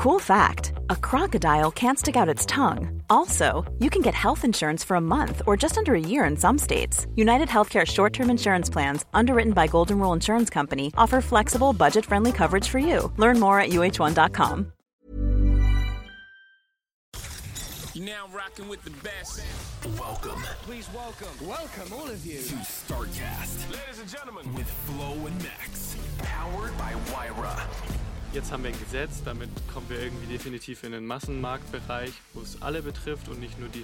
Cool fact a crocodile can't stick out its tongue. Also, you can get health insurance for a month or just under a year in some states. United Healthcare short term insurance plans, underwritten by Golden Rule Insurance Company, offer flexible, budget friendly coverage for you. Learn more at uh1.com. You're now rocking with the best. Welcome Please welcome, welcome all of you. to StarCast Ladies and gentlemen, with Flo and Max. Powered by Wyra. Jetzt haben wir ein Gesetz, damit kommen wir irgendwie definitiv in den Massenmarktbereich, wo es alle betrifft und nicht nur die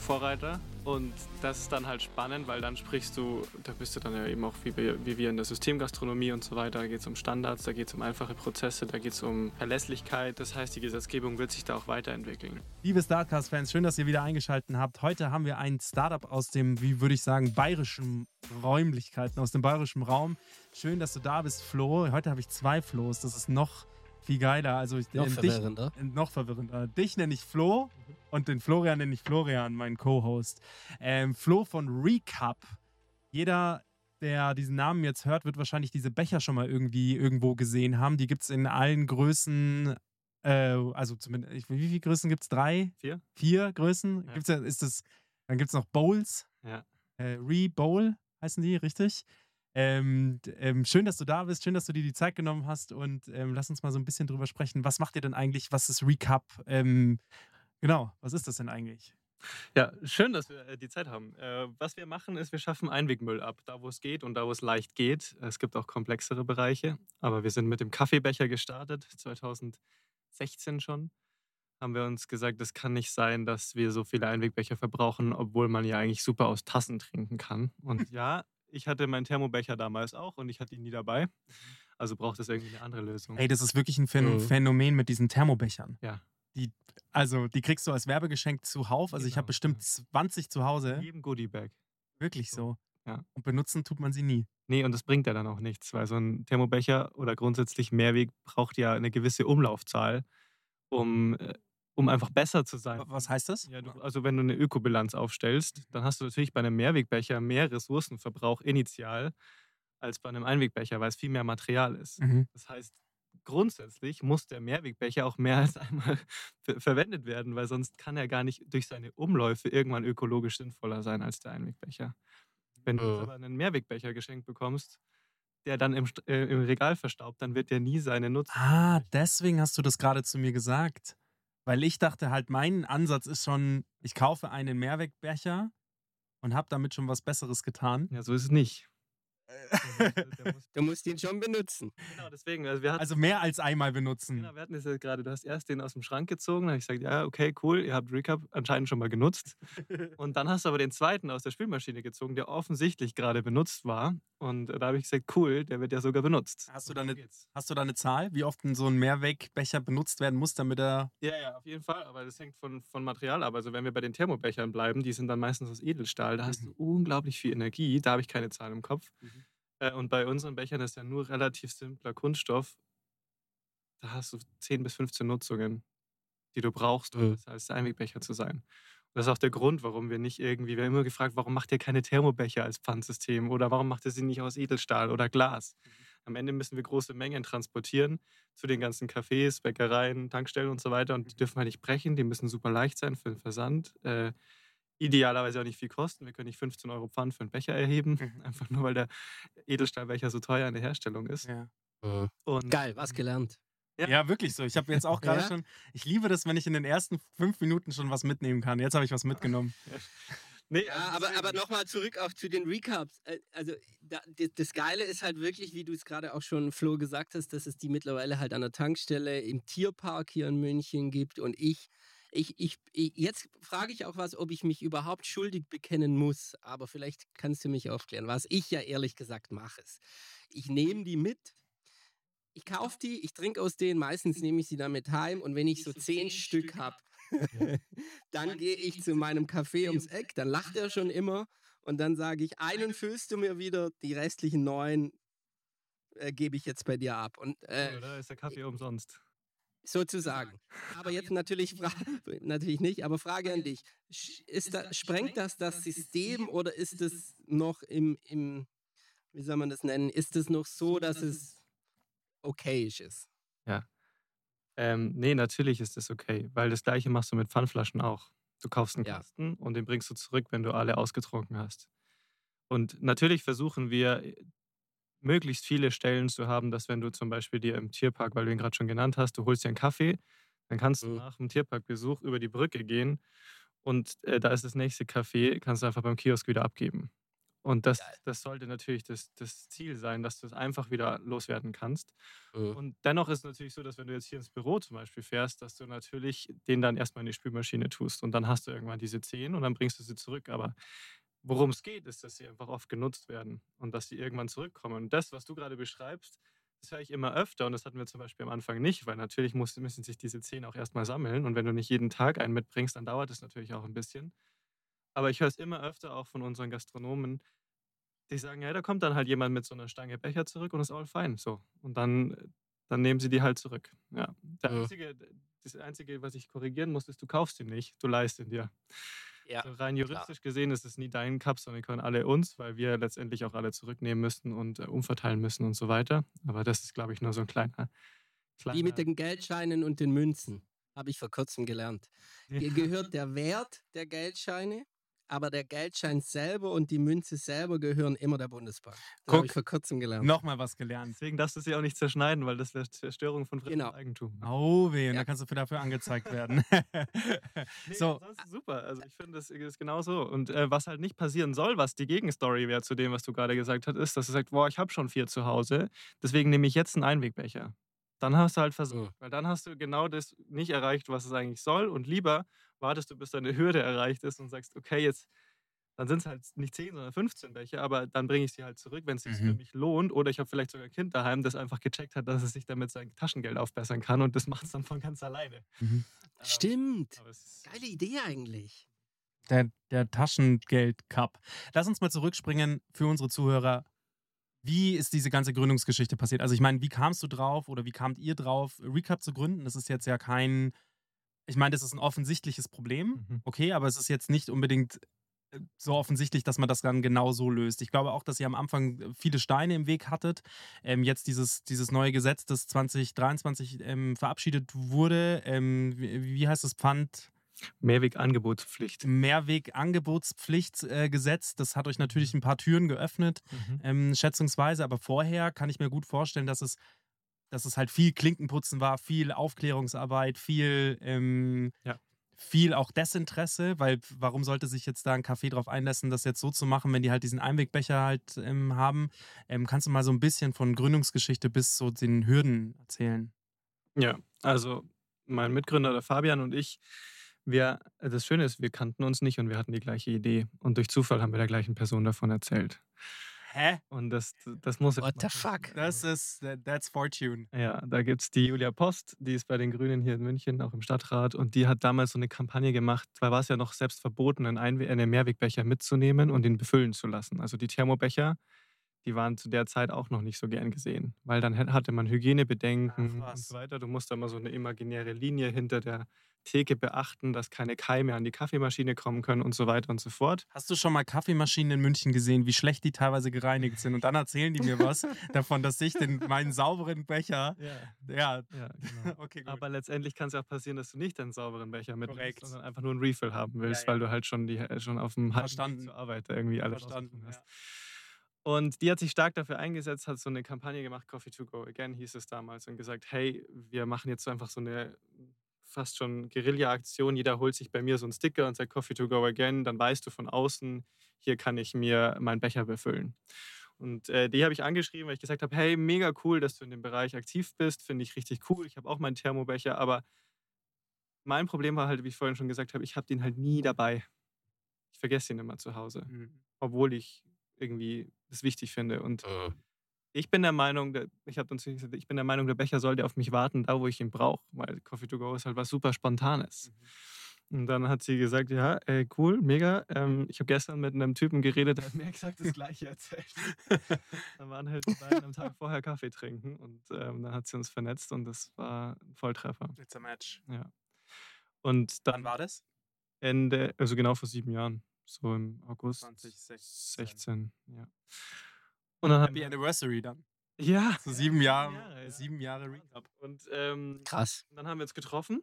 Hipster-Vorreiter. und das ist dann halt spannend, weil dann sprichst du, da bist du dann ja eben auch wie wir, wie wir in der Systemgastronomie und so weiter, da geht es um Standards, da geht es um einfache Prozesse, da geht es um Verlässlichkeit. Das heißt, die Gesetzgebung wird sich da auch weiterentwickeln. Liebe Startcast-Fans, schön, dass ihr wieder eingeschaltet habt. Heute haben wir ein Startup aus dem, wie würde ich sagen, bayerischen Räumlichkeiten, aus dem bayerischen Raum. Schön, dass du da bist, Flo. Heute habe ich zwei Flo's. Das ist noch viel geiler. Also ich, Noch äh, verwirrender. Dich, äh, noch verwirrender. Dich nenne ich Flo und den Florian nenne ich Florian, mein Co-Host. Ähm, Flo von Recap. Jeder, der diesen Namen jetzt hört, wird wahrscheinlich diese Becher schon mal irgendwie irgendwo gesehen haben. Die gibt es in allen Größen. Äh, also zumindest, wie viele Größen gibt es? Drei? Vier? Vier Größen? Ja. Gibt's ja, ist das, dann gibt es noch Bowls. Ja. Äh, Re-Bowl heißen die, richtig? Ähm, ähm, schön, dass du da bist, schön, dass du dir die Zeit genommen hast und ähm, lass uns mal so ein bisschen drüber sprechen. Was macht ihr denn eigentlich? Was ist Recap? Ähm, genau, was ist das denn eigentlich? Ja, schön, dass wir äh, die Zeit haben. Äh, was wir machen, ist, wir schaffen Einwegmüll ab, da wo es geht und da wo es leicht geht. Es gibt auch komplexere Bereiche, aber wir sind mit dem Kaffeebecher gestartet, 2016 schon. Haben wir uns gesagt, es kann nicht sein, dass wir so viele Einwegbecher verbrauchen, obwohl man ja eigentlich super aus Tassen trinken kann. Und ja, ich hatte meinen Thermobecher damals auch und ich hatte ihn nie dabei. Also braucht es irgendwie eine andere Lösung. Ey, das ist wirklich ein Phän Mhm. Phänomen mit diesen Thermobechern. Ja. Die, also, die kriegst du als Werbegeschenk zuhauf. Also, ich habe Genau, bestimmt ja. 20 zu Hause. In jedem Goodiebag. Wirklich so. Ja. Und benutzen tut man sie nie. Nee, und das bringt ja dann auch nichts, weil so ein Thermobecher oder grundsätzlich Mehrweg braucht ja eine gewisse Umlaufzahl, um, äh, um einfach besser zu sein. Was heißt das? Ja, du, also wenn du eine Ökobilanz aufstellst, dann hast du natürlich bei einem Mehrwegbecher mehr Ressourcenverbrauch initial als bei einem Einwegbecher, weil es viel mehr Material ist. Mhm. Das heißt, grundsätzlich muss der Mehrwegbecher auch mehr als einmal ver verwendet werden, weil sonst kann er gar nicht durch seine Umläufe irgendwann ökologisch sinnvoller sein als der Einwegbecher. Wenn du aber einen Mehrwegbecher geschenkt bekommst, der dann im, äh, im Regal verstaubt, dann wird der nie seine Nutzung. Ah, deswegen hast du das gerade zu mir gesagt. Weil ich dachte halt, mein Ansatz ist schon, ich kaufe einen Mehrwegbecher und habe damit schon was Besseres getan. Ja, so ist es nicht. Der muss, Du musst ihn schon benutzen. genau, deswegen. Also wir hatten Also mehr als einmal benutzen. Genau, wir hatten es ja gerade, du hast erst den aus dem Schrank gezogen, da habe ich gesagt, ja, okay, cool, ihr habt Recap anscheinend schon mal genutzt. Und dann hast du aber den zweiten aus der Spülmaschine gezogen, der offensichtlich gerade benutzt war. Und da habe ich gesagt, cool, der wird ja sogar benutzt. Hast du da eine-. Hast du da eine Zahl, wie oft denn so ein Mehrwegbecher benutzt werden muss, damit er. Ja, ja, auf jeden Fall, aber das hängt von, von Material ab. Also wenn wir bei den Thermobechern bleiben, die sind dann meistens aus Edelstahl, da hast du unglaublich viel Energie, da habe ich keine Zahl im Kopf. Mhm. Äh, Und bei unseren Bechern ist ja nur relativ simpler Kunststoff. Da hast du 10 bis 15 Nutzungen, die du brauchst, um Mhm. besser als Einwegbecher zu sein. Und das ist auch der Grund, warum wir nicht irgendwie, wir haben immer gefragt, warum macht ihr keine Thermobecher als Pfandsystem oder warum macht ihr sie nicht aus Edelstahl oder Glas? Am Ende müssen wir große Mengen transportieren zu den ganzen Cafés, Bäckereien, Tankstellen und so weiter und die dürfen wir nicht brechen, die müssen super leicht sein für den Versand. Äh, idealerweise auch nicht viel kosten. Wir können nicht 15 Euro Pfand für einen Becher erheben, Mhm. einfach nur weil der Edelstahlbecher so teuer in der Herstellung ist. Ja, Und Geil, was gelernt. Ja. ja wirklich so. Ich habe jetzt auch gerade Ja? schon. Ich liebe das, wenn ich in den ersten fünf Minuten schon was mitnehmen kann. Jetzt habe ich was mitgenommen. Nee, Ja, also aber, aber nochmal zurück auch zu den Recaps. Äh, Also da, das, das Geile ist halt wirklich, wie du es gerade auch schon, Flo, gesagt hast, dass es die mittlerweile halt an der Tankstelle im Tierpark hier in München gibt. Und ich, ich, ich, jetzt frage ich auch was, ob ich mich überhaupt schuldig bekennen muss. Aber vielleicht kannst du mich aufklären. Was ich ja ehrlich gesagt mache, ist, ich nehme die mit. Ich kaufe die, ich trinke aus denen, meistens nehme ich sie dann mit heim und wenn ich so zehn Stück habe, dann gehe ich zu meinem Café ums Eck, dann lacht er schon immer und dann sage ich, einen füllst du mir wieder, die restlichen neun äh, gebe ich jetzt bei dir ab. Und äh, Oder ist der Kaffee umsonst? Sozusagen. Aber jetzt natürlich, natürlich nicht, aber Frage an dich. Ist da, sprengt das das System oder ist es noch im, im, wie soll man das nennen, ist es noch so, dass es okayisch ist? Ähm, nee, natürlich ist das okay, weil das gleiche machst du mit Pfandflaschen auch. Du kaufst einen Ja. Kasten und den bringst du zurück, wenn du alle ausgetrunken hast. Und natürlich versuchen wir, möglichst viele Stellen zu haben, dass wenn du zum Beispiel dir im Tierpark, weil du ihn gerade schon genannt hast, du holst dir einen Kaffee, dann kannst du Mhm. nach dem Tierparkbesuch über die Brücke gehen und äh, da ist das nächste Café, kannst du einfach beim Kiosk wieder abgeben. Und das, Geil. das sollte natürlich das, das Ziel sein, dass du es einfach wieder loswerden kannst. Mhm. Und dennoch ist es natürlich so, dass wenn du jetzt hier ins Büro zum Beispiel fährst, dass du natürlich den dann erstmal in die Spülmaschine tust und dann hast du irgendwann diese 10 und dann bringst du sie zurück. Aber worum es geht, ist, dass sie einfach oft genutzt werden und dass sie irgendwann zurückkommen. Und das, was du gerade beschreibst, das höre ich immer öfter und das hatten wir zum Beispiel am Anfang nicht, weil natürlich muss, müssen sich diese 10 auch erstmal sammeln und wenn du nicht jeden Tag einen mitbringst, dann dauert es natürlich auch ein bisschen. Aber ich höre es immer öfter auch von unseren Gastronomen, die sagen, ja, da kommt dann halt jemand mit so einer Stange Becher zurück und ist all fein. So. Und dann, dann nehmen sie die halt zurück. Ja. Der einzige, das Einzige, was ich korrigieren muss, ist, du kaufst ihn nicht, du leihst ihn dir. Ja, Also rein juristisch gesehen ist es nie dein Cup, sondern die können alle uns, weil wir letztendlich auch alle zurücknehmen müssten und äh, umverteilen müssen und so weiter. Aber das ist, glaube ich, nur so ein kleiner. kleiner Wie mit den Geldscheinen und den Münzen. Habe ich vor kurzem gelernt. Ja. Hier gehört der Wert der Geldscheine, aber der Geldschein selber und die Münze selber gehören immer der Bundesbank. Das habe Guck. ich vor kurzem gelernt. Nochmal was gelernt. Deswegen darfst du sie auch nicht zerschneiden, weil das wäre Zerstörung von fremdem Genau. Eigentum. Oh weh, und Ja. da kannst du für dafür angezeigt werden. Nee, so, super. Also ich finde, das ist genau so. Und äh, was halt nicht passieren soll, was die Gegenstory wäre zu dem, was du gerade gesagt hast, ist, dass du sagst, boah, ich habe schon vier zu Hause, deswegen nehme ich jetzt einen Einwegbecher. Dann hast du halt versagt. Weil dann hast du genau das nicht erreicht, was es eigentlich soll. Und lieber wartest du, bis deine Hürde erreicht ist und sagst, okay, jetzt, dann sind es halt nicht 10, sondern 15 Becher, aber dann bringe ich sie halt zurück, wenn es sich für Mhm. mich lohnt. Oder ich habe vielleicht sogar ein Kind daheim, das einfach gecheckt hat, dass es sich damit sein Taschengeld aufbessern kann und das macht es dann von ganz alleine. Mhm. Ähm, Stimmt. Geile Idee eigentlich. der, der Taschengeld-Cup. Lass uns mal zurückspringen für unsere Zuhörer. Wie ist diese ganze Gründungsgeschichte passiert? Also ich meine, wie kamst du drauf oder wie kamt ihr drauf, Recap zu gründen? Das ist jetzt ja kein, ich meine, das ist ein offensichtliches Problem, Mhm. okay, aber es ist jetzt nicht unbedingt äh, so offensichtlich, dass man das dann genau so löst. Ich glaube auch, dass ihr am Anfang äh, viele Steine im Weg hattet. Ähm, jetzt dieses, dieses neue Gesetz, das 2023 ähm, verabschiedet wurde, ähm, wie, wie heißt das Pfand? Mehrwegangebotspflicht. Mehrwegangebotspflichtgesetz. Äh, das hat euch natürlich ein paar Türen geöffnet, Mhm. ähm, schätzungsweise. Aber vorher kann ich mir gut vorstellen, dass es, dass es halt viel Klinkenputzen war, viel Aufklärungsarbeit, viel, ähm, Ja. viel auch Desinteresse, weil warum sollte sich jetzt da ein Café drauf einlassen, das jetzt so zu machen, wenn die halt diesen Einwegbecher halt ähm, haben? Ähm, kannst du mal so ein bisschen von Gründungsgeschichte bis zu den Hürden erzählen? Ja, also mein Mitgründer, der Fabian und ich, wir, das Schöne ist, wir kannten uns nicht und wir hatten die gleiche Idee. Und durch Zufall haben wir der gleichen Person davon erzählt. Hä? Und das, das muss What mal the fuck? Das ist, that's Fortune. Ja, da gibt es die Julia Post, die ist bei den Grünen hier in München, auch im Stadtrat. Und die hat damals so eine Kampagne gemacht, da war es ja noch selbst verboten, einen, Einwe einen Mehrwegbecher mitzunehmen und ihn befüllen zu lassen. Also die Thermobecher, die waren zu der Zeit auch noch nicht so gern gesehen, weil dann hatte man Hygienebedenken Ach, und so weiter. Du musst da immer so eine imaginäre Linie hinter der Theke beachten, dass keine Keime an die Kaffeemaschine kommen können und so weiter und so fort. Hast du schon mal Kaffeemaschinen in München gesehen, wie schlecht die teilweise gereinigt sind? Und dann erzählen die mir was davon, dass ich den, meinen sauberen Becher. Ja, Ja, ja genau. okay, gut. Aber letztendlich kann es ja auch passieren, dass du nicht einen sauberen Becher mitnimmst, Korrekt. sondern einfach nur einen Refill haben willst, Ja, weil du halt schon, die, schon auf dem Verstanden. zur Arbeit irgendwie alles Verstanden, hast. Und die hat sich stark dafür eingesetzt, hat so eine Kampagne gemacht, Coffee to Go Again hieß es damals, und gesagt, hey, wir machen jetzt so einfach so eine fast schon Guerilla-Aktion. Jeder holt sich bei mir so einen Sticker und sagt Coffee to Go Again, dann weißt du von außen, hier kann ich mir meinen Becher befüllen. Und äh, die habe ich angeschrieben, weil ich gesagt habe, hey, mega cool, dass du in dem Bereich aktiv bist, finde ich richtig cool. Ich habe auch meinen Thermobecher, aber mein Problem war halt, wie ich vorhin schon gesagt habe, ich habe den halt nie dabei. Ich vergesse ihn immer zu Hause, Mhm. obwohl ich irgendwie das wichtig finde. Und Äh, ich bin der Meinung, der, ich habe uns gesagt, ich bin der Meinung, der Becher sollte auf mich warten, da wo ich ihn brauche, weil Coffee to Go ist halt was super Spontanes. Und dann hat sie gesagt, ja, äh, cool, mega. Ähm, ich habe gestern mit einem Typen geredet, der hat mir exakt das Gleiche erzählt. dann waren halt die beiden am Tag vorher Kaffee trinken und ähm, dann hat sie uns vernetzt und das war ein Volltreffer. It's a match. Ja. Und dann Wann war das? Ende, also genau vor sieben Jahren, so im August 2016. 16, ja. Und dann Happy Anniversary dann. Ja. So sieben Jahre, Jahre, ja. sieben Jahre Recap. Und ähm, Krass. dann haben wir uns getroffen.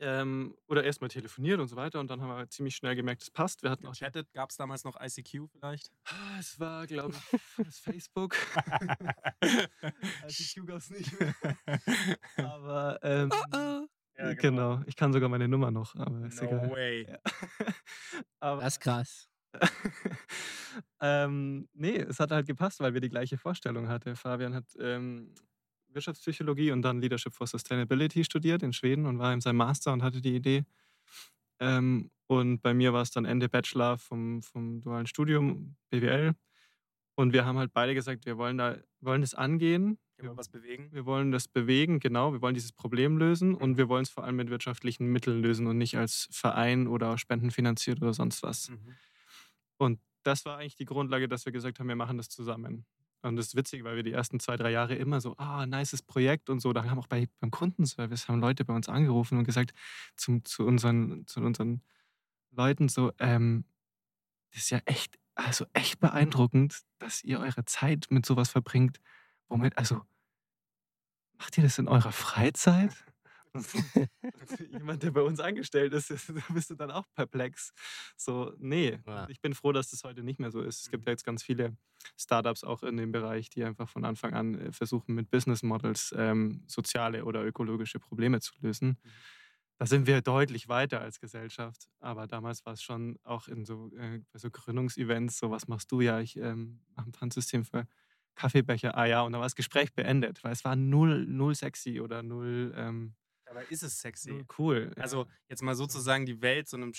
Ähm, oder erstmal telefoniert und so weiter. Und dann haben wir ziemlich schnell gemerkt, es passt. Wir hatten auch Chattet, gab es damals noch ICQ vielleicht? Ah, Es war, glaube ich, das Facebook. ICQ gab es nicht mehr. Aber ähm, Oh, genau. ich kann sogar meine Nummer noch, aber ist No egal. way. Ja. aber, Das ist krass. ähm, nee, es hat halt gepasst, weil wir die gleiche Vorstellung hatten. Fabian hat ähm, Wirtschaftspsychologie und dann Leadership for Sustainability studiert in Schweden und war in seinem Master und hatte die Idee. Ähm, und bei mir war es dann Ende Bachelor vom, vom dualen Studium, BWL. Und wir haben halt beide gesagt, wir wollen da wollen das angehen. Wir was bewegen? Wir wollen das bewegen, genau. Wir wollen dieses Problem lösen und wir wollen es vor allem mit wirtschaftlichen Mitteln lösen und nicht als Verein oder spendenfinanziert oder sonst was. Mhm. Und das war eigentlich die Grundlage, dass wir gesagt haben, wir machen das zusammen. Und das ist witzig, weil wir die ersten zwei, drei Jahre immer so, ah, nices Projekt und so. Da haben auch bei, beim Kundenservice haben Leute bei uns angerufen und gesagt zum, zu, unseren, zu unseren Leuten so, ähm, das ist ja echt, also echt beeindruckend, dass ihr eure Zeit mit sowas verbringt. Womit, also, macht ihr das in eurer Freizeit? Jemand, der bei uns angestellt ist, da bist du dann auch perplex. So, nee, Ja. ich bin froh, dass das heute nicht mehr so ist. Es gibt ja jetzt ganz viele Startups auch in dem Bereich, die einfach von Anfang an äh, versuchen, mit Business Models ähm, soziale oder ökologische Probleme zu lösen. Da sind wir deutlich weiter als Gesellschaft. Aber damals war es schon auch in so, äh, bei so Gründungsevents, so was machst du ja, ich ähm, mache ein Pfandsystem für Kaffeebecher, ah ja, und dann war das Gespräch beendet, weil es war null, null sexy oder null, ähm, Dabei ist es sexy. null cool. ja. Also jetzt mal sozusagen die Welt zu einem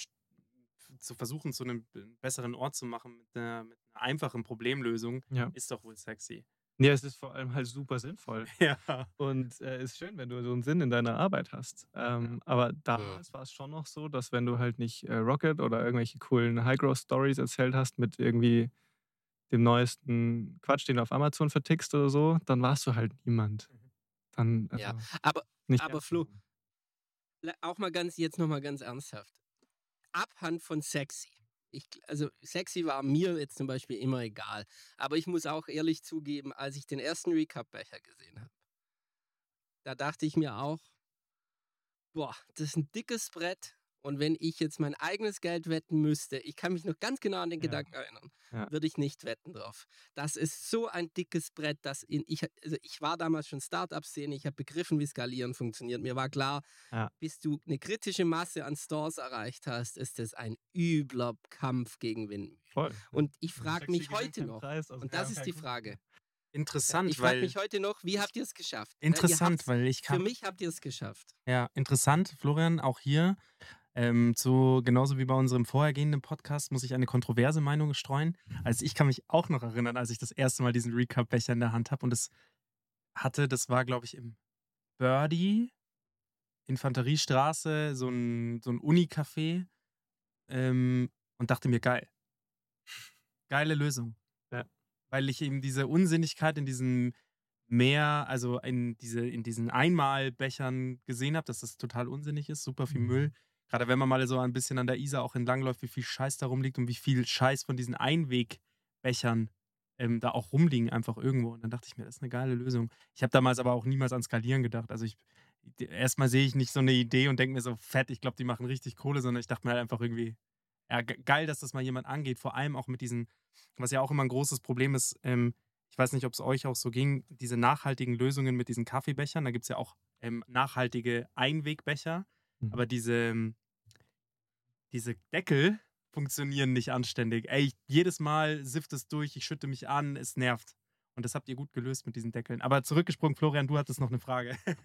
zu versuchen, zu einem besseren Ort zu machen mit einer, mit einer einfachen Problemlösung, Ja. ist doch wohl sexy. Ja, es ist vor allem halt super sinnvoll. Ja. Und äh, ist schön, wenn du so einen Sinn in deiner Arbeit hast. Ähm, aber damals war es schon noch so, dass wenn du halt nicht äh, Rocket oder irgendwelche coolen High-Growth-Stories erzählt hast mit irgendwie dem neuesten Quatsch, den du auf Amazon vertickst oder so, dann warst du halt niemand. Dann, also, Ja, aber, nicht aber Flo, auch mal ganz, jetzt nochmal ganz ernsthaft. Abhand von sexy. Ich, also sexy war mir jetzt zum Beispiel immer egal. Aber ich muss auch ehrlich zugeben, als ich den ersten Recap-Becher gesehen habe, da dachte ich mir auch, boah, das ist ein dickes Brett. Und wenn ich jetzt mein eigenes Geld wetten müsste, ich kann mich noch ganz genau an den Ja. Gedanken erinnern, Ja. würde ich nicht wetten drauf. Das ist so ein dickes Brett, dass in, ich, also ich war damals schon Startup-Szene, ich habe begriffen, wie Skalieren funktioniert. Mir war klar, Ja. bis du eine kritische Masse an Stores erreicht hast, ist es ein übler Kampf gegen Windmühlen. Voll. Und ich Sexy frage mich heute noch, Preis, also und das ist die. Frage. Interessant, Ich frage weil mich heute noch, wie habt ihr es geschafft? Interessant, weil ich Für kann mich habt ihr es geschafft. Ja, interessant, Florian, auch hier. Ähm, zu, genauso wie bei unserem vorhergehenden Podcast muss ich eine kontroverse Meinung streuen. Also ich kann mich auch noch erinnern, als ich das erste Mal diesen Recap-Becher in der Hand habe und es hatte, das war, glaube ich, im Birdie, Infanteriestraße, so ein, so ein Uni-Café ähm, und dachte mir, geil. Geile Lösung. Ja. Weil ich eben diese Unsinnigkeit in diesem Meer, also in, diese, in diesen Einmalbechern gesehen habe, dass das total unsinnig ist, super viel Mhm. Müll. Gerade wenn man mal so ein bisschen an der Isar auch entlangläuft, wie viel Scheiß da rumliegt und wie viel Scheiß von diesen Einwegbechern ähm, da auch rumliegen, einfach irgendwo. Und dann dachte ich mir, das ist eine geile Lösung. Ich habe damals aber auch niemals an Skalieren gedacht. Also ich erstmal sehe ich nicht so eine Idee und denke mir so, fett, ich glaube, die machen richtig Kohle, sondern ich dachte mir halt einfach irgendwie, ja, ge- geil, dass das mal jemand angeht. Vor allem auch mit diesen, was ja auch immer ein großes Problem ist, ähm, ich weiß nicht, ob es euch auch so ging, diese nachhaltigen Lösungen mit diesen Kaffeebechern. Da gibt es ja auch ähm, nachhaltige Einwegbecher, Mhm. aber diese, ähm, diese Deckel funktionieren nicht anständig. Ey, jedes Mal sifft es durch, ich schütte mich an, es nervt. Und das habt ihr gut gelöst mit diesen Deckeln. Aber zurückgesprungen, Florian, du hattest noch eine Frage.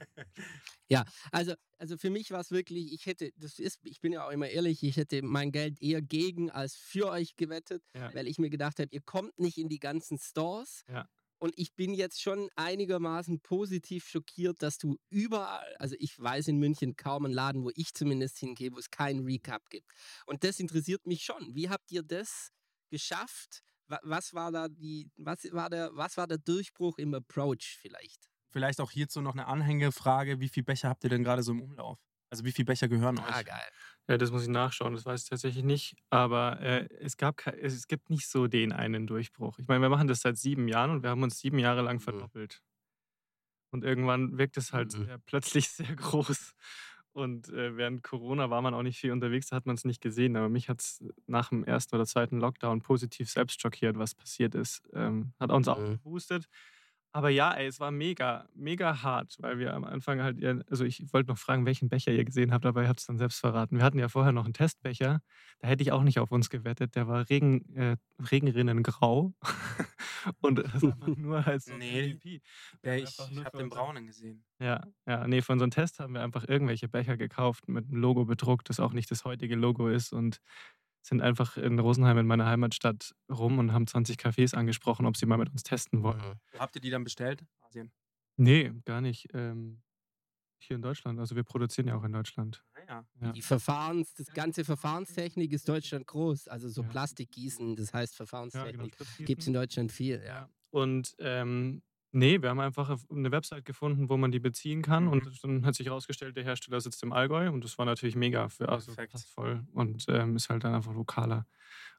Also, also für mich war es wirklich, ich hätte, das ist, ich bin ja auch immer ehrlich, ich hätte mein Geld eher gegen als für euch gewettet, Ja. weil ich mir gedacht habe, ihr kommt nicht in die ganzen Stores. Ja. Und ich bin jetzt schon einigermaßen positiv schockiert, dass du überall, also ich weiß in München kaum einen Laden, wo ich zumindest hingehe, wo es keinen Recap gibt. Und das interessiert mich schon. Wie habt ihr das geschafft? Wa- Was war da die, was war der, was war der Durchbruch im Approach vielleicht? Vielleicht auch hierzu noch eine Anhängefrage. Wie viele Becher habt ihr denn gerade so im Umlauf? Also wie viele Becher gehören Ah, euch? geil. Ja, das muss ich nachschauen, das weiß ich tatsächlich nicht. Aber äh, es, gab es gibt nicht so den einen Durchbruch. Ich meine, wir machen das seit sieben Jahren und wir haben uns sieben Jahre lang verdoppelt. Und irgendwann wirkt es halt Mhm. sehr, plötzlich sehr groß. Und äh, während Corona war man auch nicht viel unterwegs, da hat man es nicht gesehen. Aber mich hat es nach dem ersten oder zweiten Lockdown positiv selbst schockiert, was passiert ist. Ähm, hat uns auch Mhm. Aber ja, ey, es war mega, mega hart, weil wir am Anfang halt, also ich wollte noch fragen, welchen Becher ihr gesehen habt, aber ihr habt es dann selbst verraten. Wir hatten ja vorher noch einen Testbecher, da hätte ich auch nicht auf uns gewettet. Der war Regen, äh, Regenrinnengrau und das einfach nur als so Nee, MVP. Ja, ich nur habe den braunen gesehen. Ja, ja, nee, für unseren Test haben wir einfach irgendwelche Becher gekauft mit einem Logo bedruckt, das auch nicht das heutige Logo ist und sind einfach in Rosenheim in meiner Heimatstadt rum und haben 20 Cafés angesprochen, ob sie mal mit uns testen wollen. Mhm. Habt ihr die dann bestellt? Asien. Nee, gar nicht. Ähm, hier in Deutschland. Also wir produzieren ja auch in Deutschland. Ah, ja. Ja. Die Verfahrens, das ganze Verfahrenstechnik ist Deutschland groß. Also so Ja. Plastikgießen, das heißt genau, Verfahrenstechnik. Gibt es in Deutschland viel, ja. Ja. Und ähm, nee, wir haben einfach eine Website gefunden, wo man die beziehen kann. Mhm. Und dann hat sich herausgestellt, der Hersteller sitzt im Allgäu. Und das war natürlich mega für also Perfekt. passt voll. Und ähm, ist halt dann einfach lokaler.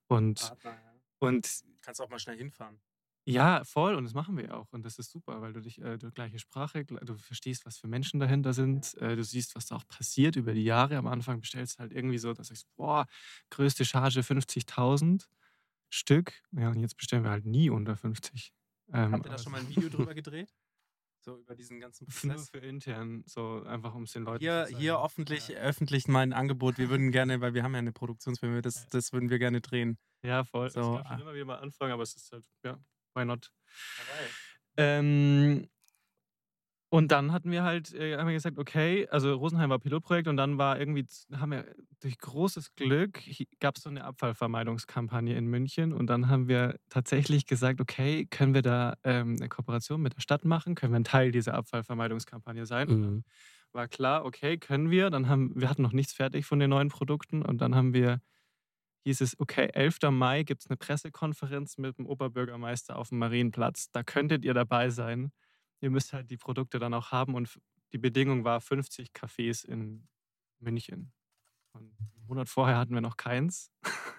Und, Partner, ja. und Kannst auch mal schnell hinfahren. Ja, voll. Und das machen wir auch. Und das ist super, weil du dich, äh, du gleiche Sprache, du verstehst, was für Menschen dahinter sind. Äh, du siehst, was da auch passiert über die Jahre. Am Anfang bestellst du halt irgendwie so, dass du sagst, boah, größte Charge 50.000 Stück. Ja, und jetzt bestellen wir halt nie unter 50. Ähm, Habt ihr da schon mal ein Video drüber gedreht? So über diesen ganzen Nur Prozess? für intern, so einfach um es den Leuten Hier, zu hier zeigen. öffentlich, Ja. öffentlich mein Angebot. Wir würden gerne, weil wir haben ja eine Produktionsfirma, das, das würden wir gerne drehen. Ja, voll. So, gab ah. schon immer wieder mal Anfragen, aber es ist halt, ja, why not? Ähm, und dann hatten wir halt, äh, haben wir gesagt, okay, also Rosenheim war Pilotprojekt und dann war irgendwie, haben wir durch großes Glück, gab es so eine Abfallvermeidungskampagne in München und dann haben wir tatsächlich gesagt, okay, können wir da ähm, eine Kooperation mit der Stadt machen? Können wir ein Teil dieser Abfallvermeidungskampagne sein? Mhm. war klar, okay, können wir. Dann haben wir hatten noch nichts fertig von den neuen Produkten und dann haben wir hieß es, okay, 11. Mai gibt es eine Pressekonferenz mit dem Oberbürgermeister auf dem Marienplatz. Da könntet ihr dabei sein. Ihr müsst halt die Produkte dann auch haben und die Bedingung war 50 Cafés in München. Und einen Monat vorher hatten wir noch keins,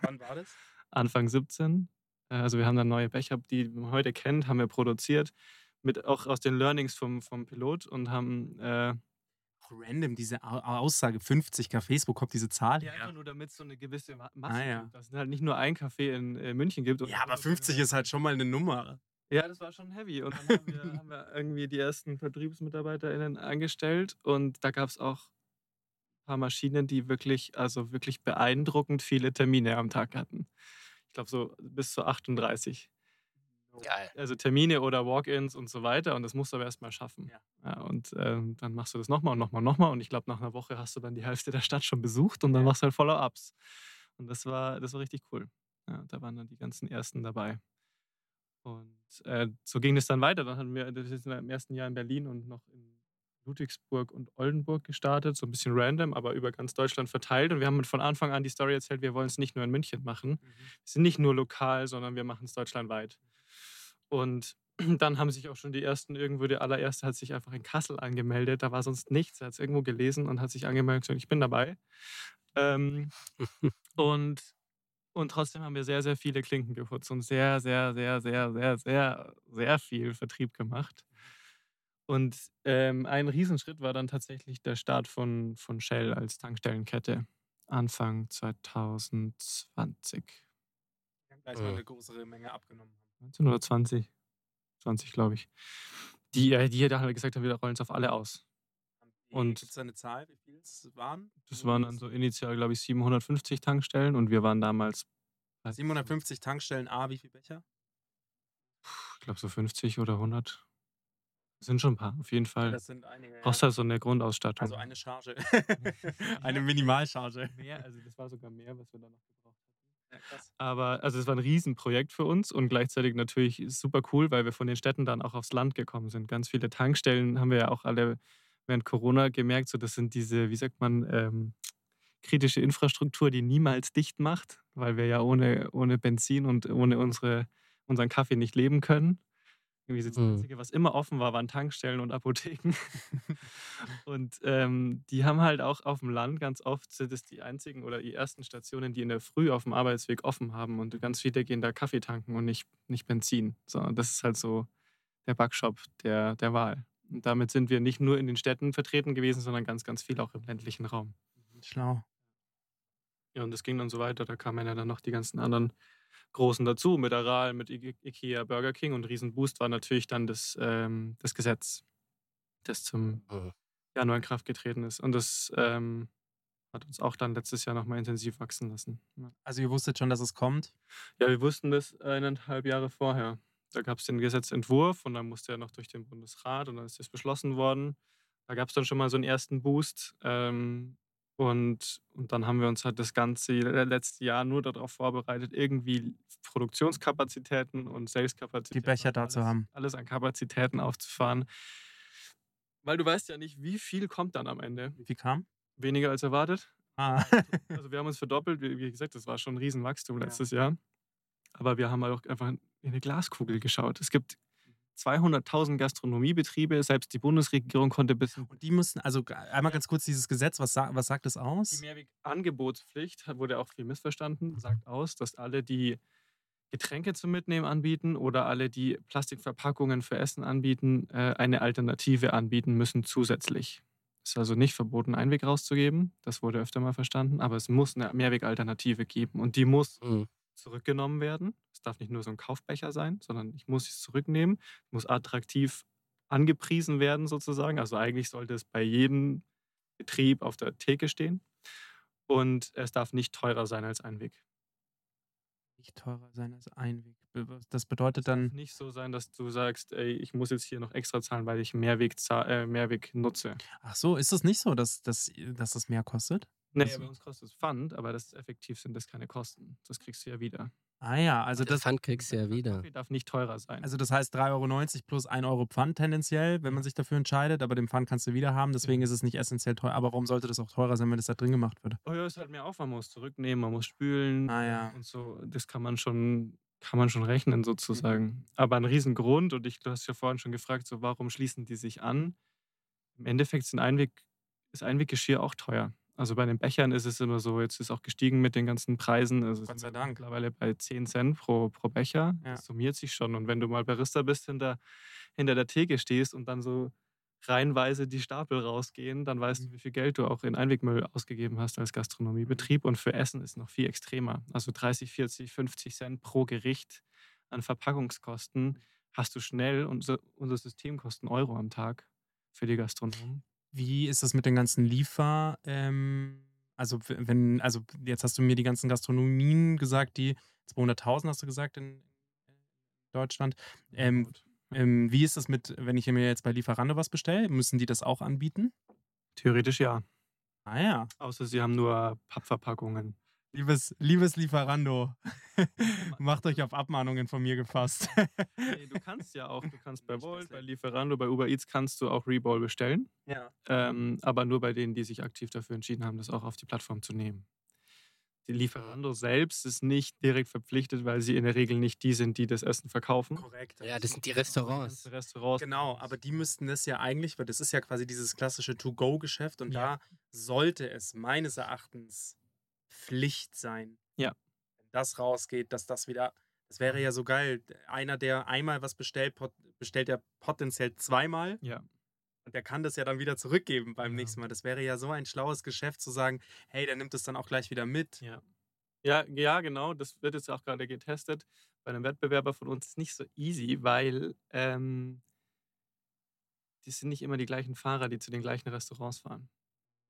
Wann war das? Anfang 17. Äh, Also wir haben dann neue Becher, die man heute kennt, haben wir produziert, mit auch aus den Learnings vom, vom Pilot und haben äh, Random, diese Au- Aussage, 50 Cafés, wo kommt diese Zahl Ja, her? einfach nur damit es so eine gewisse Ma- Masse Ah, ja. gibt. Dass es halt nicht nur ein Café in äh, München gibt. Ja, aber so eine- 50 ist halt schon mal eine Nummer. Ja, das war schon heavy. Und dann haben wir, haben wir irgendwie die ersten VertriebsmitarbeiterInnen eingestellt und da gab es auch ein paar Maschinen, die wirklich, also wirklich beeindruckend viele Termine am Tag hatten. Ich glaube so bis zu 38. Geil. Also Termine oder Walk-ins und so weiter. Und das musst du aber erstmal schaffen. Ja. und ähm, dann machst du das nochmal und nochmal und nochmal. Und ich glaube, nach einer Woche hast du dann die Hälfte der Stadt schon besucht und dann machst du halt Follow-ups. Und das war, das war richtig cool. Ja, da waren dann die ganzen ersten dabei. Und äh, so ging es dann weiter. Dann hatten wir das ist im ersten Jahr in Berlin und noch in Ludwigsburg und Oldenburg gestartet, so ein bisschen random, aber über ganz Deutschland verteilt. Und wir haben von Anfang an die Story erzählt, wir wollen es nicht nur in München machen. Wir sind nicht nur lokal, sondern wir machen es deutschlandweit. Und dann haben sich auch schon die ersten, irgendwo der allererste hat sich einfach in Kassel angemeldet. Da war sonst nichts. Er hat es irgendwo gelesen und hat sich angemeldet und gesagt, ich bin dabei. Ähm, und, und trotzdem haben wir sehr, sehr viele Klinken geputzt und sehr, sehr, sehr, sehr, sehr, sehr, sehr viel Vertrieb gemacht. Und ähm, ein Riesenschritt war dann tatsächlich der Start von, von Shell als Tankstellenkette Anfang 2020. Gleich mal eine größere Menge abgenommen haben. 19 oder 20? 20, glaube ich. Die, äh, die da haben wir gesagt haben, wir rollen es auf alle aus. Und- Gibt es da eine Zahl, wie viel es waren? Das waren dann so initial, glaube ich, 750 Tankstellen und wir waren damals, 750 Tankstellen A, wie viel Becher? ich glaube, so 50 oder 100. Das sind schon ein paar, auf jeden Fall. Das sind einige. Brauchst halt so eine Grundausstattung. Also eine Charge. eine Minimalcharge. mehr, also das war sogar mehr, was wir da noch gebraucht haben. Ja. Aber also es war ein Riesenprojekt für uns und gleichzeitig natürlich super cool, weil wir von den Städten dann auch aufs Land gekommen sind. Ganz viele Tankstellen haben wir ja auch alle während Corona gemerkt, so das sind diese, wie sagt man, ähm, kritische Infrastruktur, die niemals dicht macht, weil wir ja ohne, ohne Benzin und ohne unsere, unseren Kaffee nicht leben können. Irgendwie das Mhm. Einzige, was immer offen war, waren Tankstellen und Apotheken. und ähm, die haben halt auch auf dem Land ganz oft sind es die einzigen oder die ersten Stationen, die in der Früh auf dem Arbeitsweg offen haben und ganz viele gehen da Kaffee tanken und nicht, nicht Benzin. So, das ist halt so der Backshop der, der Wahl. Und damit sind wir nicht nur in den Städten vertreten gewesen, sondern ganz, ganz viel auch im ländlichen Raum. Schlau. Ja, und das ging dann so weiter. Da kamen ja dann noch die ganzen anderen Großen dazu, mit Aral, mit I- Ikea, Burger King und Riesenboost war natürlich dann das, ähm, das Gesetz, das zum Mhm. Januar in Kraft getreten ist. Und das ähm, hat uns auch dann letztes Jahr nochmal intensiv wachsen lassen. Ja. Also ihr wusstet schon, dass es kommt. Ja, wir wussten das eineinhalb Jahre vorher. Da gab es den Gesetzentwurf und dann musste er noch durch den Bundesrat und dann ist das beschlossen worden. Da gab es dann schon mal so einen ersten Boost. Ähm, und, und dann haben wir uns halt das ganze letzte Jahr nur darauf vorbereitet, irgendwie Produktionskapazitäten und Saleskapazitäten. Becher und da zu alles, haben. Alles an Kapazitäten aufzufahren. Weil du weißt ja nicht, wie viel kommt dann am Ende. Wie viel kam? Weniger als erwartet. Ah. Also wir haben uns verdoppelt. Wie gesagt, das war schon ein Riesenwachstum Ja. letztes Jahr. Aber wir haben halt auch einfach in eine Glaskugel geschaut. Es gibt 200.000 Gastronomiebetriebe. Selbst die Bundesregierung konnte bis Und die mussten, also einmal ganz kurz dieses Gesetz, was, was sagt es Die aus? Mehrwegangebotspflicht hat- wurde auch viel missverstanden, sagt aus, dass alle, die Getränke zum Mitnehmen anbieten oder alle, die Plastikverpackungen für Essen anbieten, äh, eine Alternative anbieten müssen zusätzlich. Es ist also nicht verboten, Einweg rauszugeben. Das wurde öfter mal verstanden. Aber es muss eine Mehrwegalternative geben. Und die muss Mhm. Zurückgenommen werden. Es darf nicht nur so ein Kaufbecher sein, sondern ich muss es zurücknehmen, muss attraktiv angepriesen werden sozusagen. Also eigentlich sollte es bei jedem Betrieb auf der Theke stehen. Und es darf nicht teurer sein als Einweg. Nicht teurer sein als Einweg. Be- Das bedeutet Es darf dann, nicht so sein, dass du sagst, ey, ich muss jetzt hier noch extra zahlen, weil ich Mehrweg, äh, Mehrweg nutze. ach so, ist es nicht so, dass, dass, dass das mehr kostet? Nee, Also- bei uns kostet es Pfand, aber das effektiv sind das keine Kosten. Das kriegst du ja wieder. Ah ja, also das das, Pfand kriegst du ja Der wieder. Kaffee darf nicht teurer sein. also das heißt 3,90 Euro plus 1 Euro Pfand tendenziell, wenn man sich dafür entscheidet, aber den Pfand kannst du wieder haben, deswegen Mhm. ist es nicht essentiell teuer. Aber warum sollte das auch teurer sein, wenn das da drin gemacht wird? Oh ja, ist halt mehr Aufwand, man muss zurücknehmen, man muss spülen Ah ja. und so. Das kann man schon, kann man schon rechnen sozusagen. Aber ein Riesengrund, und ich, du hast ja vorhin schon gefragt, so warum schließen die sich an? Im Endeffekt sind Einweg, ist Einweggeschirr auch teuer. Also bei den Bechern ist es immer so, jetzt ist auch gestiegen mit den ganzen Preisen. Also Gott sei Dank. Mittlerweile bei 10 Cent pro, pro Becher. Ja. Das summiert sich schon. Und wenn du mal Barista bist, hinter, hinter der Theke stehst und dann so reihenweise die Stapel rausgehen, dann weißt Mhm. du, wie viel Geld du auch in Einwegmüll ausgegeben hast als Gastronomiebetrieb. Und für Essen ist noch viel extremer. Also 30, 40, 50 Cent pro Gericht an Verpackungskosten hast du schnell. Unser, unser System kostet einen Euro am Tag für die Gastronomen. Wie ist das mit den ganzen Liefer? Ähm, also wenn, also jetzt hast du mir die ganzen Gastronomien gesagt, die 200.000 hast du gesagt in Deutschland. Ähm, ähm, wie ist das mit, wenn ich mir jetzt bei Lieferando was bestelle? Müssen die das auch anbieten? Theoretisch ja. Ah ja. Außer sie haben nur Pappverpackungen. Liebes, liebes Lieferando, macht euch auf Abmahnungen von mir gefasst. Nee, du kannst ja auch, du kannst bei Volt, bei Lieferando, bei Uber Eats kannst du auch Reball bestellen. ja. Ähm, aber nur bei denen, die sich aktiv dafür entschieden haben, das auch auf die Plattform zu nehmen. Die Lieferando selbst ist nicht direkt verpflichtet, weil sie in der Regel nicht die sind, die das Essen verkaufen. Korrekt. Ja, das sind die Restaurants. Ganze Restaurants. Genau, aber die müssten das ja eigentlich, weil das ist ja quasi dieses klassische To-Go-Geschäft und Ja. da sollte es meines Erachtens Pflicht sein. Ja. Wenn das rausgeht, dass das wieder, das wäre ja so geil. Einer, der einmal was bestellt, bestellt ja potenziell zweimal Ja. und der kann das ja dann wieder zurückgeben beim Ja. nächsten Mal. Das wäre ja so ein schlaues Geschäft zu sagen, hey, der nimmt es dann auch gleich wieder mit. Ja. Ja, ja, genau. Das wird jetzt auch gerade getestet. Bei einem Wettbewerber von uns ist nicht so easy, weil ähm, das sind nicht immer die gleichen Fahrer, die zu den gleichen Restaurants fahren.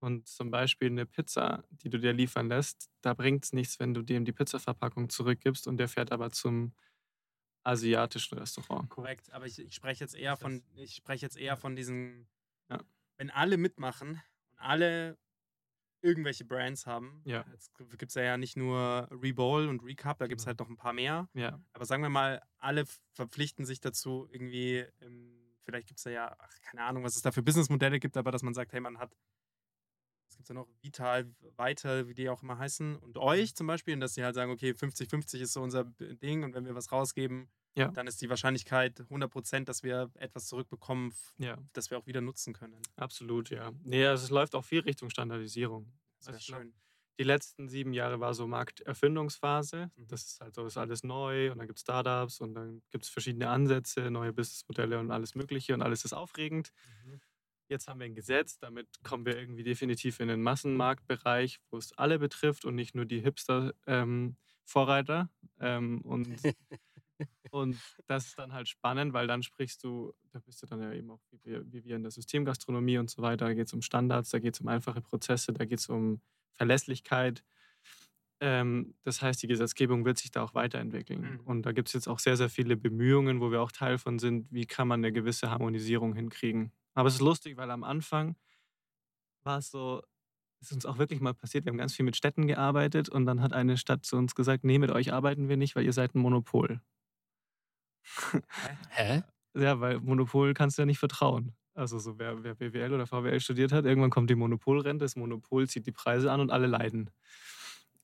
Und zum Beispiel eine Pizza, die du dir liefern lässt, da bringt es nichts, wenn du dem die Pizzaverpackung zurückgibst und der fährt aber zum asiatischen Restaurant. Korrekt, aber ich, ich spreche jetzt eher von, ich spreche jetzt eher von diesen, Ja. wenn alle mitmachen und alle irgendwelche Brands haben. Ja. Jetzt gibt es ja nicht nur Rebowl und Recap, da gibt es Genau. halt noch ein paar mehr. Ja, Aber sagen wir mal, alle verpflichten sich dazu, irgendwie, vielleicht gibt es ja, ach, keine Ahnung, was es da für Businessmodelle gibt, aber dass man sagt, hey, man hat, es gibt ja noch Vital, Weiter, wie die auch immer heißen, und euch zum Beispiel, und dass sie halt sagen, okay, 50-50 ist so unser Ding und wenn wir was rausgeben, Ja. dann ist die Wahrscheinlichkeit 100%, dass wir etwas zurückbekommen, Ja, das wir auch wieder nutzen können. absolut, ja. Nee, also es läuft auch viel Richtung Standardisierung. Das Also schön. die letzten sieben Jahre war so Markterfindungsphase. Mhm. Das ist halt so, ist alles neu und dann gibt es Startups und dann gibt es verschiedene Ansätze, neue Businessmodelle und alles Mögliche und alles ist aufregend. Mhm. Jetzt haben wir ein Gesetz, damit kommen wir irgendwie definitiv in den Massenmarktbereich, wo es alle betrifft und nicht nur die Hipster-Vorreiter. Ähm, und, und das ist dann halt spannend, weil dann sprichst du, da bist du dann ja eben auch wie wir, wie wir in der Systemgastronomie und so weiter, da geht es um Standards, da geht es um einfache Prozesse, da geht es um Verlässlichkeit. Ähm, das heißt, die Gesetzgebung wird sich da auch weiterentwickeln. Mhm. Und da gibt es jetzt auch sehr, sehr viele Bemühungen, wo wir auch Teil von sind, wie kann man eine gewisse Harmonisierung hinkriegen. Aber es ist lustig, weil am Anfang war es so, es ist uns auch wirklich mal passiert, wir haben ganz viel mit Städten gearbeitet und dann hat eine Stadt zu uns gesagt, nee, mit euch arbeiten wir nicht, weil ihr seid ein Monopol. Hä? Ja, weil Monopol kannst du ja nicht vertrauen. Also so wer, wer BWL oder VWL studiert hat, irgendwann kommt die Monopolrente, das Monopol zieht die Preise an und alle leiden.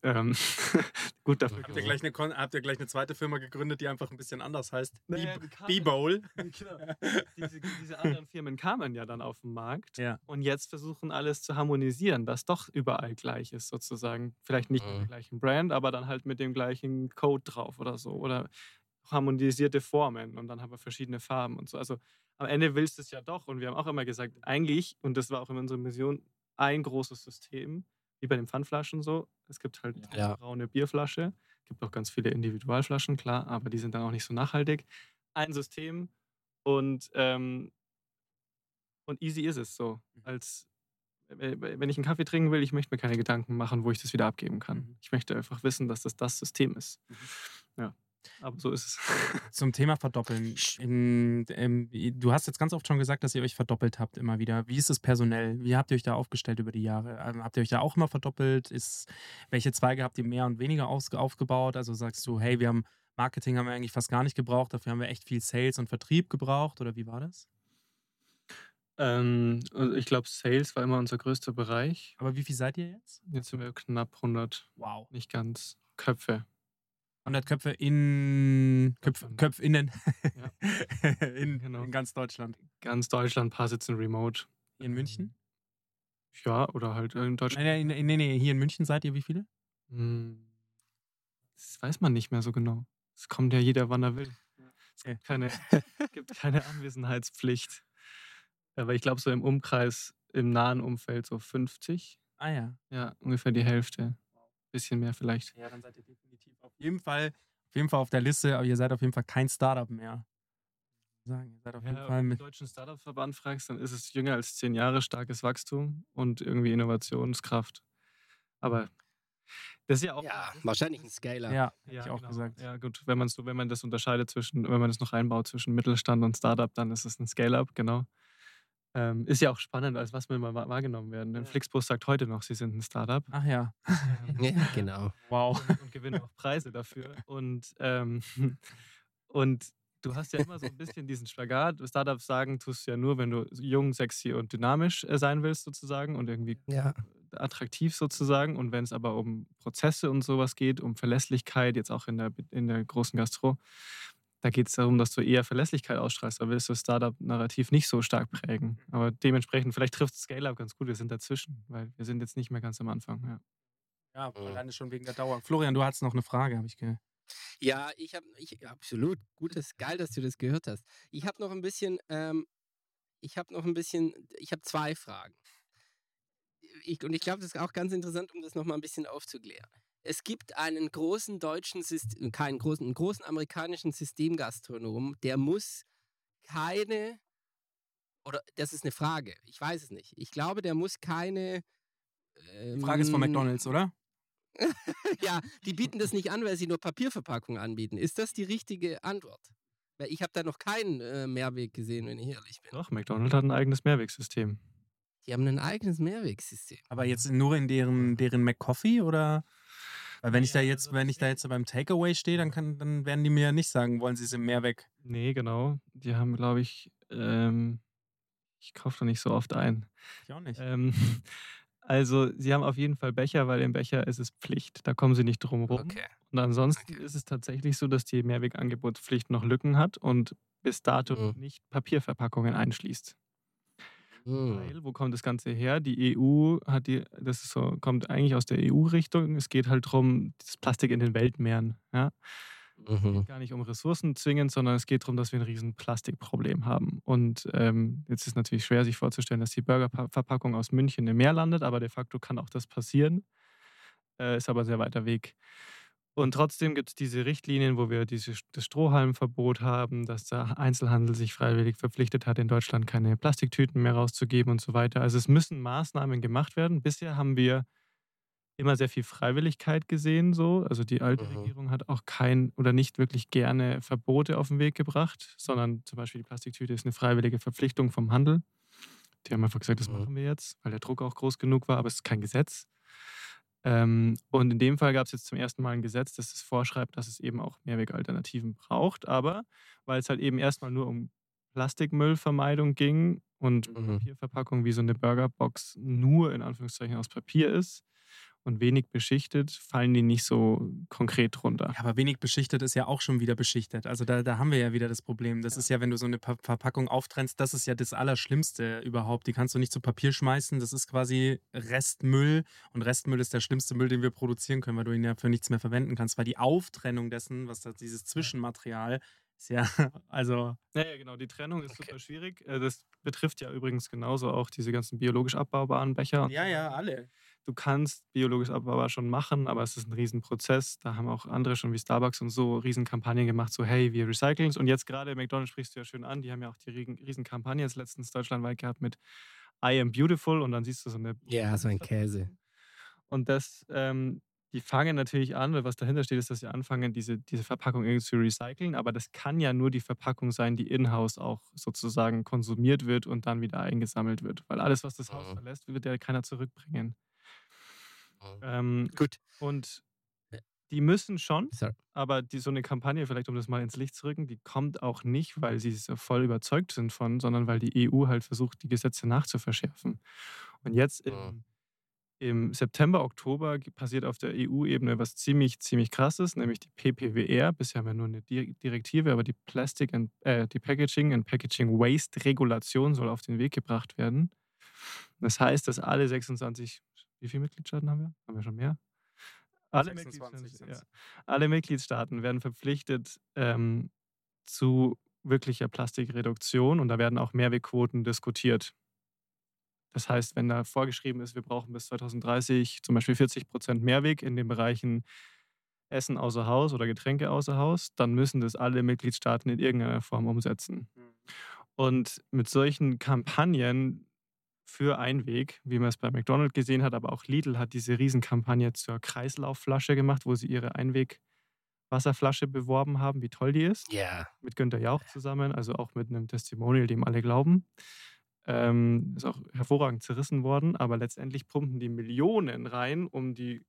Ähm, gut, dafür Habt ihr, gleich eine, Kon- habt ihr gleich eine zweite Firma gegründet, die einfach ein bisschen anders heißt? Naja, B-Bowl. Genau. Diese, diese anderen Firmen kamen ja dann auf den Markt Ja. und jetzt versuchen alles zu harmonisieren, dass doch überall gleich ist sozusagen. Vielleicht nicht mit Mhm. der gleichen Brand, aber dann halt mit dem gleichen Code drauf oder so. Oder harmonisierte Formen und dann haben wir verschiedene Farben und so. Also am Ende willst du es ja doch und wir haben auch immer gesagt, eigentlich, und das war auch immer unsere Mission, ein großes System, wie bei den Pfandflaschen so. Es gibt halt Ja. braune Bierflasche, gibt auch ganz viele Individualflaschen, klar, aber die sind dann auch nicht so nachhaltig. Ein System und, ähm, und easy ist es so. Als äh, wenn ich einen Kaffee trinken will, ich möchte mir keine Gedanken machen, wo ich das wieder abgeben kann. Mhm. Ich möchte einfach wissen, dass das das System ist. Ja, aber so ist es. Zum Thema Verdoppeln. In, ähm, du hast jetzt ganz oft schon gesagt, dass ihr euch verdoppelt habt immer wieder. Wie ist es personell? Wie habt ihr euch da aufgestellt über die Jahre? Ähm, habt ihr euch da auch immer verdoppelt? Ist, welche Zweige habt ihr mehr und weniger aus, aufgebaut? Also sagst du, hey, wir haben Marketing haben wir eigentlich fast gar nicht gebraucht, dafür haben wir echt viel Sales und Vertrieb gebraucht oder wie war das? Ähm, also ich glaube, Sales war immer unser größter Bereich. Aber wie viel seid ihr jetzt? Jetzt sind wir knapp 100, Wow. nicht ganz Köpfe. 100 Köpfe in Köpf. Köpfinnen Ja. in, Genau. in ganz Deutschland. Ganz Deutschland, ein paar sitzen remote. Hier in München? Ja, oder halt in Deutschland. Nein, nein, nein, nee, hier in München seid ihr wie viele? Hm, Das weiß man nicht mehr so genau. Es kommt ja jeder, wann er will. Es gibt keine, gibt keine Anwesenheitspflicht. Aber ich glaube, so im Umkreis, im nahen Umfeld so 50. Ah ja. Ja, ungefähr die Hälfte. Bisschen mehr vielleicht. Ja, dann seid ihr auf jeden Fall, auf jeden Fall auf der Liste, aber ihr seid auf jeden Fall kein Startup mehr. Sagen, ihr seid auf jeden Ja, Fall wenn du mit. den deutschen Startup-Verband fragst, dann ist es jünger als zehn Jahre, starkes Wachstum und irgendwie Innovationskraft. Aber das ist ja auch. Ja, wahrscheinlich ein Scaler. Ja, hätte Ja, ich auch genau. gesagt. Ja, gut, wenn, man's so, wenn man das unterscheidet zwischen, wenn man das noch einbaut zwischen Mittelstand und Startup, dann ist es ein Scale-Up, genau. Ähm, ist ja auch spannend, als was wir mal wahr- wahrgenommen werden. Denn Ja. Flixbus sagt heute noch, sie sind ein Startup Ach ja. Ja, genau. Wow. und, und gewinnen auch Preise dafür. Und, ähm, und du hast ja immer so ein bisschen diesen Spagat. Startups sagen, tust du ja nur, wenn du jung, sexy und dynamisch äh, sein willst, sozusagen, und irgendwie Ja. attraktiv sozusagen. Und wenn es aber um Prozesse und sowas geht, um Verlässlichkeit, jetzt auch in der, in der großen Gastro, da geht es darum, dass du eher Verlässlichkeit ausstrahlst. Da willst du das Startup-Narrativ nicht so stark prägen. Aber dementsprechend, vielleicht trifft Scale-Up ganz gut. Wir sind dazwischen, weil wir sind jetzt nicht mehr ganz am Anfang. Ja. Ja, Mhm. alleine schon wegen der Dauer. Florian, du hattest noch eine Frage, habe ich gehört. Ja, ich habe, ich, absolut, gutes, geil, dass du das gehört hast. Ich habe noch ein bisschen, ähm, ich habe noch ein bisschen, ich habe zwei Fragen. Ich, und ich glaube, das ist auch ganz interessant, um das nochmal ein bisschen aufzuklären. Es gibt einen großen deutschen, System, keinen großen, einen großen amerikanischen Systemgastronom, der muss keine, oder das ist eine Frage, ich weiß es nicht. Ich glaube, der muss keine. Die Frage ist von ähm, McDonalds, oder? ja, die bieten das nicht an, weil sie nur Papierverpackungen anbieten. Ist das die richtige Antwort? Weil ich habe da noch keinen äh, Mehrweg gesehen, wenn ich ehrlich bin. Doch, McDonald's hat ein eigenes Mehrwegsystem. Die haben ein eigenes Mehrwegsystem. Aber jetzt nur in deren, deren McCoffee oder? Weil wenn ich da jetzt, also wenn ich da jetzt beim Takeaway stehe, dann kann, dann werden die mir ja nicht sagen, wollen sie es im Mehrweg. Nee, genau. Die haben, glaube ich, ähm, ich kaufe da nicht so oft ein. Ich auch nicht. Ähm, Also, sie haben auf jeden Fall Becher, weil im Becher ist es Pflicht. Da kommen sie nicht drum rum. Okay. Und ansonsten Okay. ist es tatsächlich so, dass die Mehrwegangebotspflicht noch Lücken hat und bis dato Mhm. nicht Papierverpackungen einschließt. Hm. Weil, wo kommt das Ganze her? Die EU hat die, das ist so, kommt eigentlich aus der EU-Richtung. Es geht halt darum, das Plastik in den Weltmeeren. Ja? Mhm. gar nicht um Ressourcen zwingend, sondern es geht darum, dass wir ein riesen Plastikproblem haben. Und ähm, jetzt ist natürlich schwer, sich vorzustellen, dass die Burgerverpackung aus München im Meer landet, aber de facto kann auch das passieren. Äh, ist aber ein sehr weiter Weg. Und trotzdem gibt es diese Richtlinien, wo wir diese, das Strohhalmverbot haben, dass der Einzelhandel sich freiwillig verpflichtet hat, in Deutschland keine Plastiktüten mehr rauszugeben und so weiter. Also es müssen Maßnahmen gemacht werden. Bisher haben wir immer sehr viel Freiwilligkeit gesehen, so. Also die alte Mhm. Regierung hat auch kein oder nicht wirklich gerne Verbote auf den Weg gebracht, sondern zum Beispiel die Plastiktüte ist eine freiwillige Verpflichtung vom Handel. Die haben einfach gesagt, das Mhm. machen wir jetzt, weil der Druck auch groß genug war, aber es ist kein Gesetz. Ähm, und in dem Fall gab es jetzt zum ersten Mal ein Gesetz, das es vorschreibt, dass es eben auch Mehrwegalternativen braucht. Aber weil es halt eben erstmal nur um Plastikmüllvermeidung ging und Mhm. Papierverpackung wie so eine Burgerbox nur in Anführungszeichen aus Papier ist und wenig beschichtet, fallen die nicht so konkret drunter. Ja, aber wenig beschichtet ist ja auch schon wieder beschichtet. Also da, da haben wir ja wieder das Problem. Das ist ja, wenn du so eine Pa- Verpackung auftrennst, das ist ja das Allerschlimmste überhaupt. Die kannst du nicht zu Papier schmeißen. Das ist quasi Restmüll. Und Restmüll ist der schlimmste Müll, den wir produzieren können, weil du ihn ja für nichts mehr verwenden kannst. Weil die Auftrennung dessen, was das, dieses Zwischenmaterial, ist ja, also Ja, ja, genau. Die Trennung ist Okay. super schwierig. Äh, Das betrifft ja übrigens genauso auch diese ganzen biologisch abbaubaren Becher. ja, ja, alle. Du kannst biologisch abbaubar schon machen, aber es ist ein Riesenprozess. Da haben auch andere schon wie Starbucks und so Riesenkampagnen gemacht, so hey, wir recyceln es. Und jetzt gerade McDonald's sprichst du ja schön an, die haben ja auch die riesen- Riesenkampagne jetzt letztens deutschlandweit gehabt mit I am beautiful und dann siehst du so eine Ja, so ein Käse. Und das, ähm, die fangen natürlich an, weil was dahinter steht, ist, dass sie anfangen, diese, diese Verpackung irgendwie zu recyceln. Aber das kann ja nur die Verpackung sein, die in-house auch sozusagen konsumiert wird und dann wieder eingesammelt wird. Weil alles, was das Haus Mhm. verlässt, wird ja keiner zurückbringen. Mhm. Ähm, Gut. und Ja. die müssen schon, Sorry. aber die, so eine Kampagne, vielleicht um das mal ins Licht zu rücken, die kommt auch nicht, weil sie so voll überzeugt sind von, sondern weil die EU halt versucht, die Gesetze nachzuverschärfen. Und jetzt im, Mhm. im September, Oktober passiert auf der EU-Ebene was ziemlich, ziemlich krasses, nämlich die PPWR. Bisher haben wir nur eine Di- Direktive, aber die Plastic and, äh, die Packaging and Packaging Waste Regulation soll auf den Weg gebracht werden. Das heißt, dass alle 26, wie viele Mitgliedstaaten haben wir? Haben wir schon mehr? Alle 26 Mitgliedstaaten, ja. Alle Mitgliedstaaten werden verpflichtet ähm, zu wirklicher Plastikreduktion und da werden auch Mehrwegquoten diskutiert. Das heißt, wenn da vorgeschrieben ist, wir brauchen bis 2030 zum Beispiel 40 Prozent Mehrweg in den Bereichen Essen außer Haus oder Getränke außer Haus, dann müssen das alle Mitgliedstaaten in irgendeiner Form umsetzen. Und mit solchen Kampagnen für Einweg, wie man es bei McDonald's gesehen hat, aber auch Lidl hat diese Riesenkampagne zur Kreislaufflasche gemacht, wo sie ihre Einweg-Wasserflasche beworben haben, wie toll die ist Ja. mit Günter Jauch zusammen, also auch mit einem Testimonial, dem alle glauben. Ähm, ist auch hervorragend zerrissen worden, aber letztendlich pumpen die Millionen rein, um die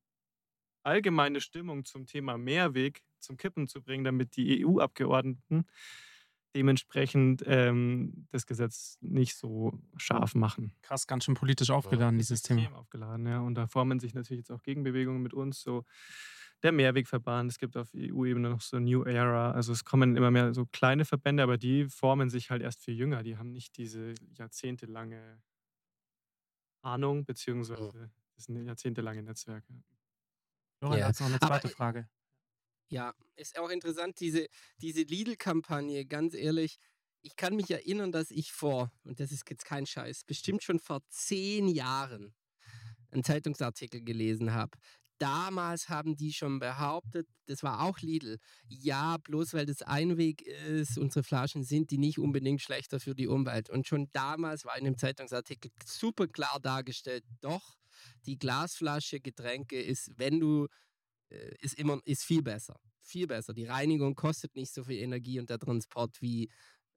allgemeine Stimmung zum Thema Mehrweg zum Kippen zu bringen, damit die EU-Abgeordneten dementsprechend ähm, das Gesetz nicht so scharf machen. Krass, ganz schön politisch aufgeladen, Ist dieses Thema. aufgeladen, ja. Und da formen sich natürlich jetzt auch Gegenbewegungen mit uns, so der Mehrwegverband, es gibt auf EU-Ebene noch so New Era, also es kommen immer mehr so kleine Verbände, aber die formen sich halt erst viel jünger, die haben nicht diese jahrzehntelange Ahnung, beziehungsweise das sind jahrzehntelange Netzwerke. Florian, Ja, hast du noch eine aber- zweite Frage? Ja, ist auch interessant, diese, diese Lidl-Kampagne, ganz ehrlich. Ich kann mich erinnern, dass ich vor, und das ist jetzt kein Scheiß, bestimmt schon vor zehn Jahren einen Zeitungsartikel gelesen habe. Damals haben die schon behauptet, das war auch Lidl, ja, bloß weil das Einweg ist, unsere Flaschen sind die nicht unbedingt schlechter für die Umwelt. Und schon damals war in dem Zeitungsartikel super klar dargestellt, doch, die Glasflasche Getränke ist, wenn du ist immer ist viel besser. Viel besser. Die Reinigung kostet nicht so viel Energie und der Transport wie,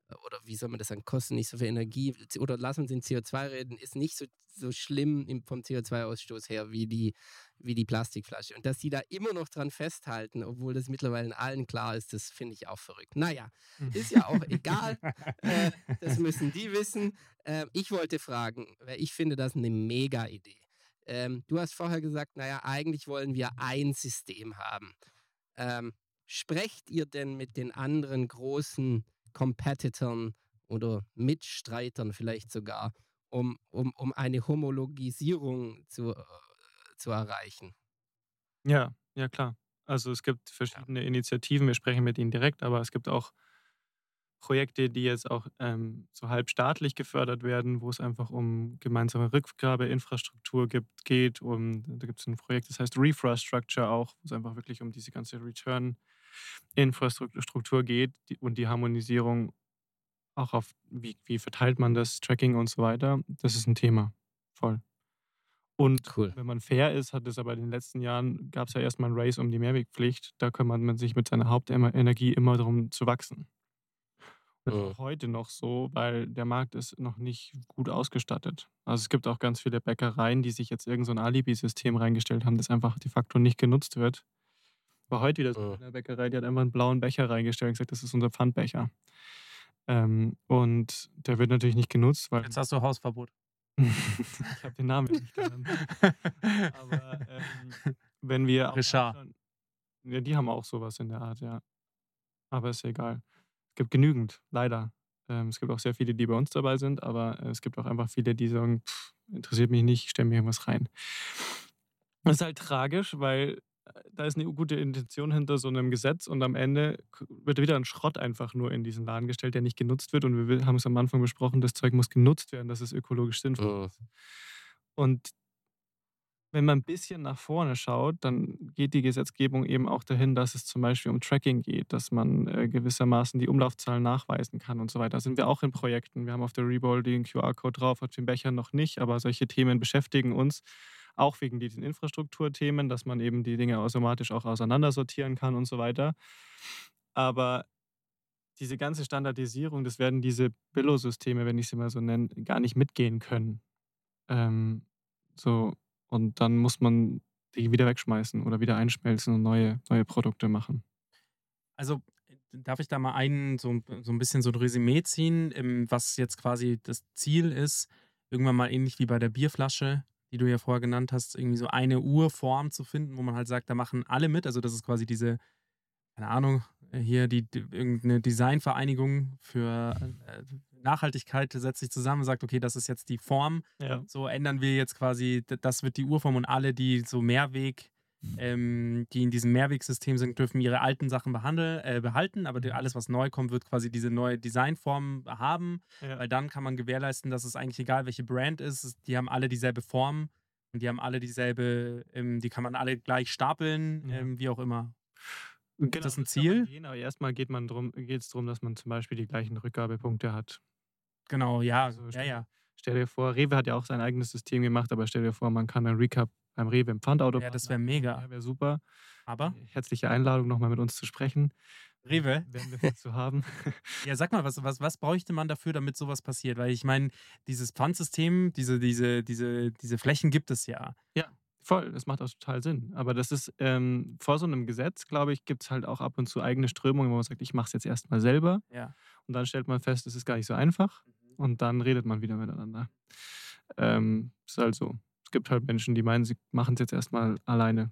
äh, oder wie soll man das sagen, kostet nicht so viel Energie. Oder lass uns in CO2 reden, ist nicht so, so schlimm im, vom CO2-Ausstoß her wie die, wie die Plastikflasche. Und dass die da immer noch dran festhalten, obwohl das mittlerweile allen klar ist, das finde ich auch verrückt. Naja, ist ja auch egal. Äh, das müssen die wissen. Äh, ich wollte fragen, weil ich finde das eine mega Idee. Ähm, du hast vorher gesagt, naja, eigentlich wollen wir ein System haben. Ähm, sprecht ihr denn mit den anderen großen Competitoren oder Mitstreitern vielleicht sogar, um, um, um eine Homologisierung zu, äh, zu erreichen? Ja, ja klar. Also es gibt verschiedene Initiativen, wir sprechen mit ihnen direkt, aber es gibt auch Projekte, die jetzt auch ähm, so halb staatlich gefördert werden, wo es einfach um gemeinsame Rückgabeinfrastruktur gibt, geht. Um, da gibt es ein Projekt, das heißt Refrastructure auch, wo es einfach wirklich um diese ganze Return-Infrastruktur geht die, und die Harmonisierung auch auf, wie, wie verteilt man das, Tracking und so weiter. Das ist ein Thema. Voll. Und Cool. wenn man fair ist, hat es aber in den letzten Jahren, gab es ja erstmal ein Race um die Mehrwegpflicht. Da kümmert man sich mit seiner Hauptenergie immer darum zu wachsen. Das ist Mhm. heute noch so, weil der Markt ist noch nicht gut ausgestattet. Also es gibt auch ganz viele Bäckereien, die sich jetzt irgend so ein Alibi-System reingestellt haben, das einfach de facto nicht genutzt wird. War heute wieder so Mhm. eine Bäckerei, die hat einfach einen blauen Becher reingestellt und gesagt, das ist unser Pfandbecher. Ähm, und der wird natürlich nicht genutzt, weil Jetzt hast du Hausverbot. ich habe den Namen nicht genannt. Aber ähm, wenn wir auch Richard. Ja, die haben auch sowas in der Art, ja. Aber ist egal. Es gibt genügend, leider. Ähm, es gibt auch sehr viele, die bei uns dabei sind, aber äh, es gibt auch einfach viele, die sagen, pff, interessiert mich nicht, ich stelle mir irgendwas rein. Das ist halt tragisch, weil äh, da ist eine gute Intention hinter so einem Gesetz und am Ende wird wieder ein Schrott einfach nur in diesen Laden gestellt, der nicht genutzt wird. Und wir haben es am Anfang besprochen, das Zeug muss genutzt werden, dass es ökologisch sinnvoll ist. Und wenn man ein bisschen nach vorne schaut, dann geht die Gesetzgebung eben auch dahin, dass es zum Beispiel um Tracking geht, dass man äh, gewissermaßen die Umlaufzahlen nachweisen kann und so weiter. Da sind wir auch in Projekten. Wir haben auf der Rebowl den QR-Code drauf, auf den Bechern noch nicht, aber solche Themen beschäftigen uns auch wegen diesen Infrastrukturthemen, dass man eben die Dinge automatisch auch auseinandersortieren kann und so weiter. Aber diese ganze Standardisierung, das werden diese Billo-Systeme, wenn ich sie mal so nenne, gar nicht mitgehen können. Ähm, so, und dann muss man die wieder wegschmeißen oder wieder einschmelzen und neue, neue Produkte machen. Also darf ich da mal einen, so, so ein bisschen so ein Resümee ziehen, was jetzt quasi das Ziel ist, irgendwann mal ähnlich wie bei der Bierflasche, die du ja vorher genannt hast, irgendwie so eine Urform zu finden, wo man halt sagt, da machen alle mit. Also das ist quasi diese, keine Ahnung, äh, hier die, die irgendeine Designvereinigung für äh, Nachhaltigkeit setzt sich zusammen und sagt, okay, das ist jetzt die Form, Ja. so ändern wir jetzt quasi, das wird die Urform und alle, die so Mehrweg, ähm, die in diesem Mehrwegsystem sind, dürfen ihre alten Sachen behandeln, äh, behalten, aber die, alles, was neu kommt, wird quasi diese neue Designform haben, Ja. weil dann kann man gewährleisten, dass es eigentlich egal, welche Brand ist, die haben alle dieselbe Form und die haben alle dieselbe, ähm, die kann man alle gleich stapeln, Ja. ähm, wie auch immer. Genau, das ein kann man Ziel? Gehen, aber erstmal geht man drum, geht es darum, dass man zum Beispiel die gleichen Rückgabepunkte hat. Genau, ja, Also ja, stell- ja. Stell dir vor, Rewe hat ja auch sein eigenes System gemacht, aber stell dir vor, man kann einen Recap beim Rewe im Pfandauto. Ja, das wäre mega. Ja, wäre super. Aber, Herzliche Einladung, nochmal mit uns zu sprechen. Rewe? Werden wir zu haben. Ja, sag mal, was, was, was bräuchte man dafür, damit sowas passiert? Weil ich meine, dieses Pfandsystem, diese, diese, diese, diese Flächen gibt es ja. Voll, das macht auch total Sinn. Aber das ist ähm, vor so einem Gesetz, glaube ich, gibt es halt auch ab und zu eigene Strömungen, wo man sagt, ich mache es jetzt erstmal selber. Ja. Und dann stellt man fest, es ist gar nicht so einfach. Und dann redet man wieder miteinander. Ähm, ist halt so. Es gibt halt Menschen, die meinen, sie machen es jetzt erstmal alleine.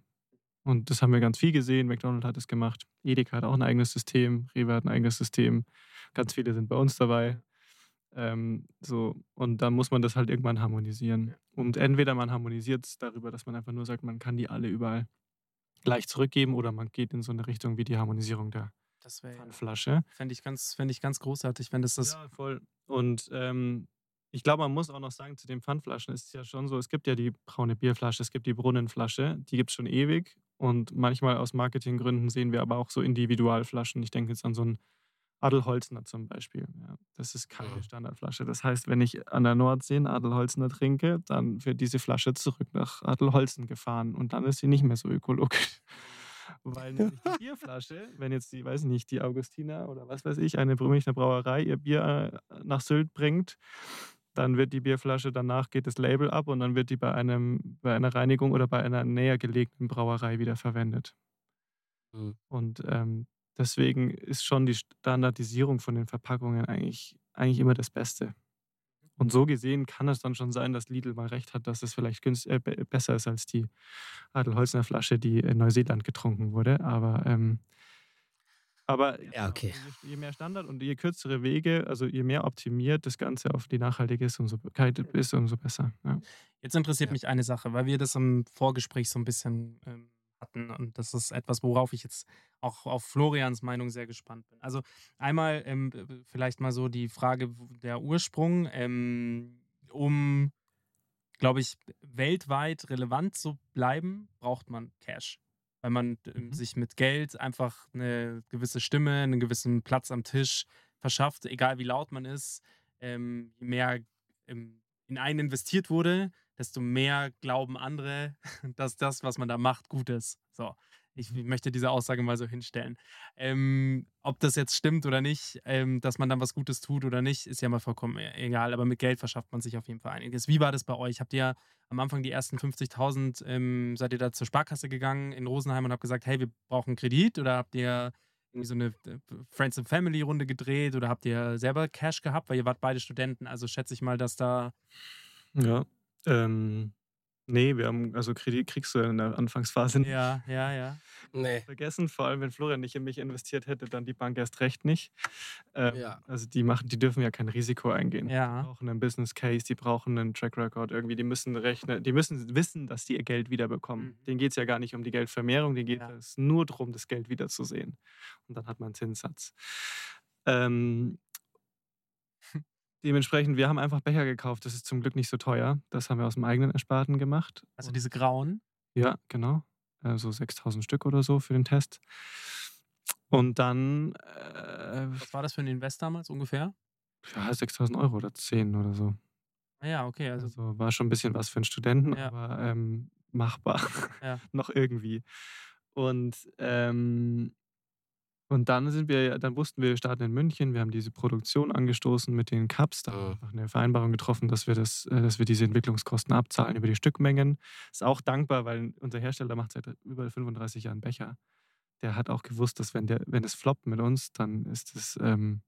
Und das haben wir ganz viel gesehen. McDonald's hat es gemacht. Edeka hat auch ein eigenes System. Rewe hat ein eigenes System. Ganz viele sind bei uns dabei. Ähm, so, und dann muss man das halt irgendwann harmonisieren. Und entweder man harmonisiert es darüber, dass man einfach nur sagt, man kann die alle überall gleich zurückgeben, oder man geht in so eine Richtung wie die Harmonisierung der Das wäre Pfandflasche. fände ich, ganz, fänd ich ganz großartig, wenn das das. ja, voll. Und ähm, ich glaube, man muss auch noch sagen, zu den Pfandflaschen ist es ja schon so, es gibt ja die braune Bierflasche, es gibt die Brunnenflasche, die gibt es schon ewig. Und manchmal aus Marketinggründen sehen wir aber auch so Individualflaschen. Ich denke jetzt an so einen Adelholzner zum Beispiel. Ja, das ist keine. Standardflasche. Das heißt, wenn ich an der Nordsee einen Adelholzner trinke, dann wird diese Flasche zurück nach Adelholzen gefahren und dann ist sie nicht mehr so ökologisch. Weil nämlich die Bierflasche, wenn jetzt die, weiß ich nicht, die Augustiner oder was weiß ich, eine Münchner Brauerei ihr Bier äh, nach Sylt bringt, dann wird die Bierflasche, danach geht das Label ab und dann wird die bei, einem, bei einer Reinigung oder bei einer näher gelegenen Brauerei wieder verwendet. Mhm. Und ähm, deswegen ist schon die Standardisierung von den Verpackungen eigentlich, eigentlich immer das Beste. Und so gesehen kann es dann schon sein, dass Lidl mal recht hat, dass es vielleicht günst, äh, be- besser ist als die Adelholzner Flasche, die in Neuseeland getrunken wurde. Aber, ähm, aber Ja, okay. je, je mehr Standard und je kürzere Wege, also je mehr optimiert das Ganze auf die Nachhaltigkeit umso, ist, umso besser. Ja. Jetzt interessiert Ja. mich eine Sache, weil wir das im Vorgespräch so ein bisschen ähm, hatten und das ist etwas, worauf ich jetzt auch auf Florians Meinung sehr gespannt bin. Also einmal ähm, vielleicht mal so die Frage der Ursprung, ähm, um, glaube ich, weltweit relevant zu bleiben, braucht man Cash. Weil man ähm, Mhm. sich mit Geld einfach eine gewisse Stimme, einen gewissen Platz am Tisch verschafft, egal wie laut man ist. Ähm, je mehr ähm, in einen investiert wurde, desto mehr glauben andere, dass das, was man da macht, gut ist. So, ich möchte diese Aussage mal so hinstellen. Ähm, ob das jetzt stimmt oder nicht, ähm, dass man dann was Gutes tut oder nicht, ist ja mal vollkommen e- egal. Aber mit Geld verschafft man sich auf jeden Fall einiges. Wie war das bei euch? Habt ihr am Anfang die ersten 50.000, ähm, seid ihr da zur Sparkasse gegangen in Rosenheim und habt gesagt, hey, wir brauchen Kredit? Oder habt ihr irgendwie so eine äh, Friends and Family Runde gedreht oder habt ihr selber Cash gehabt? Weil ihr wart beide Studenten, also schätze ich mal, dass da Ja. Ähm, nee, wir haben, also Kredit kriegst du in der Anfangsphase nicht. Ja, ja, ja. Nee. vergessen, vor allem wenn Florian nicht in mich investiert hätte, dann die Bank erst recht nicht. Ähm, Ja. Also die machen, die dürfen ja kein Risiko eingehen. Die Ja. brauchen einen Business Case, die brauchen einen Track Record irgendwie, die müssen rechnen, die müssen wissen, dass die ihr Geld wiederbekommen. Mhm. Denen geht es ja gar nicht um die Geldvermehrung, denen geht Ja. es nur darum, das Geld wiederzusehen. Und dann hat man einen Zinssatz. Ähm, dementsprechend, wir haben einfach Becher gekauft. Das ist zum Glück nicht so teuer. Das haben wir aus dem eigenen Ersparten gemacht. Also diese grauen. Ja, genau. Äh, so 6000 Stück oder so für den Test. Und dann, äh, Was war das für ein Invest damals ungefähr? ja, 6000 Euro oder 10 oder so. Ah Ja, okay, also Also war schon ein bisschen was für einen Studenten, Ja. aber ähm, machbar. Ja. Noch irgendwie. Und, ähm, und dann sind wir, dann wussten wir, wir starten in München. Wir haben diese Produktion angestoßen mit den Cups. Da haben wir Mhm. eine Vereinbarung getroffen, dass wir, das, äh, dass wir diese Entwicklungskosten abzahlen über die Stückmengen. Ist auch dankbar, weil unser Hersteller macht seit über 35 Jahren Becher. Der hat auch gewusst, dass wenn, der, wenn es floppt mit uns, dann ist es ähm,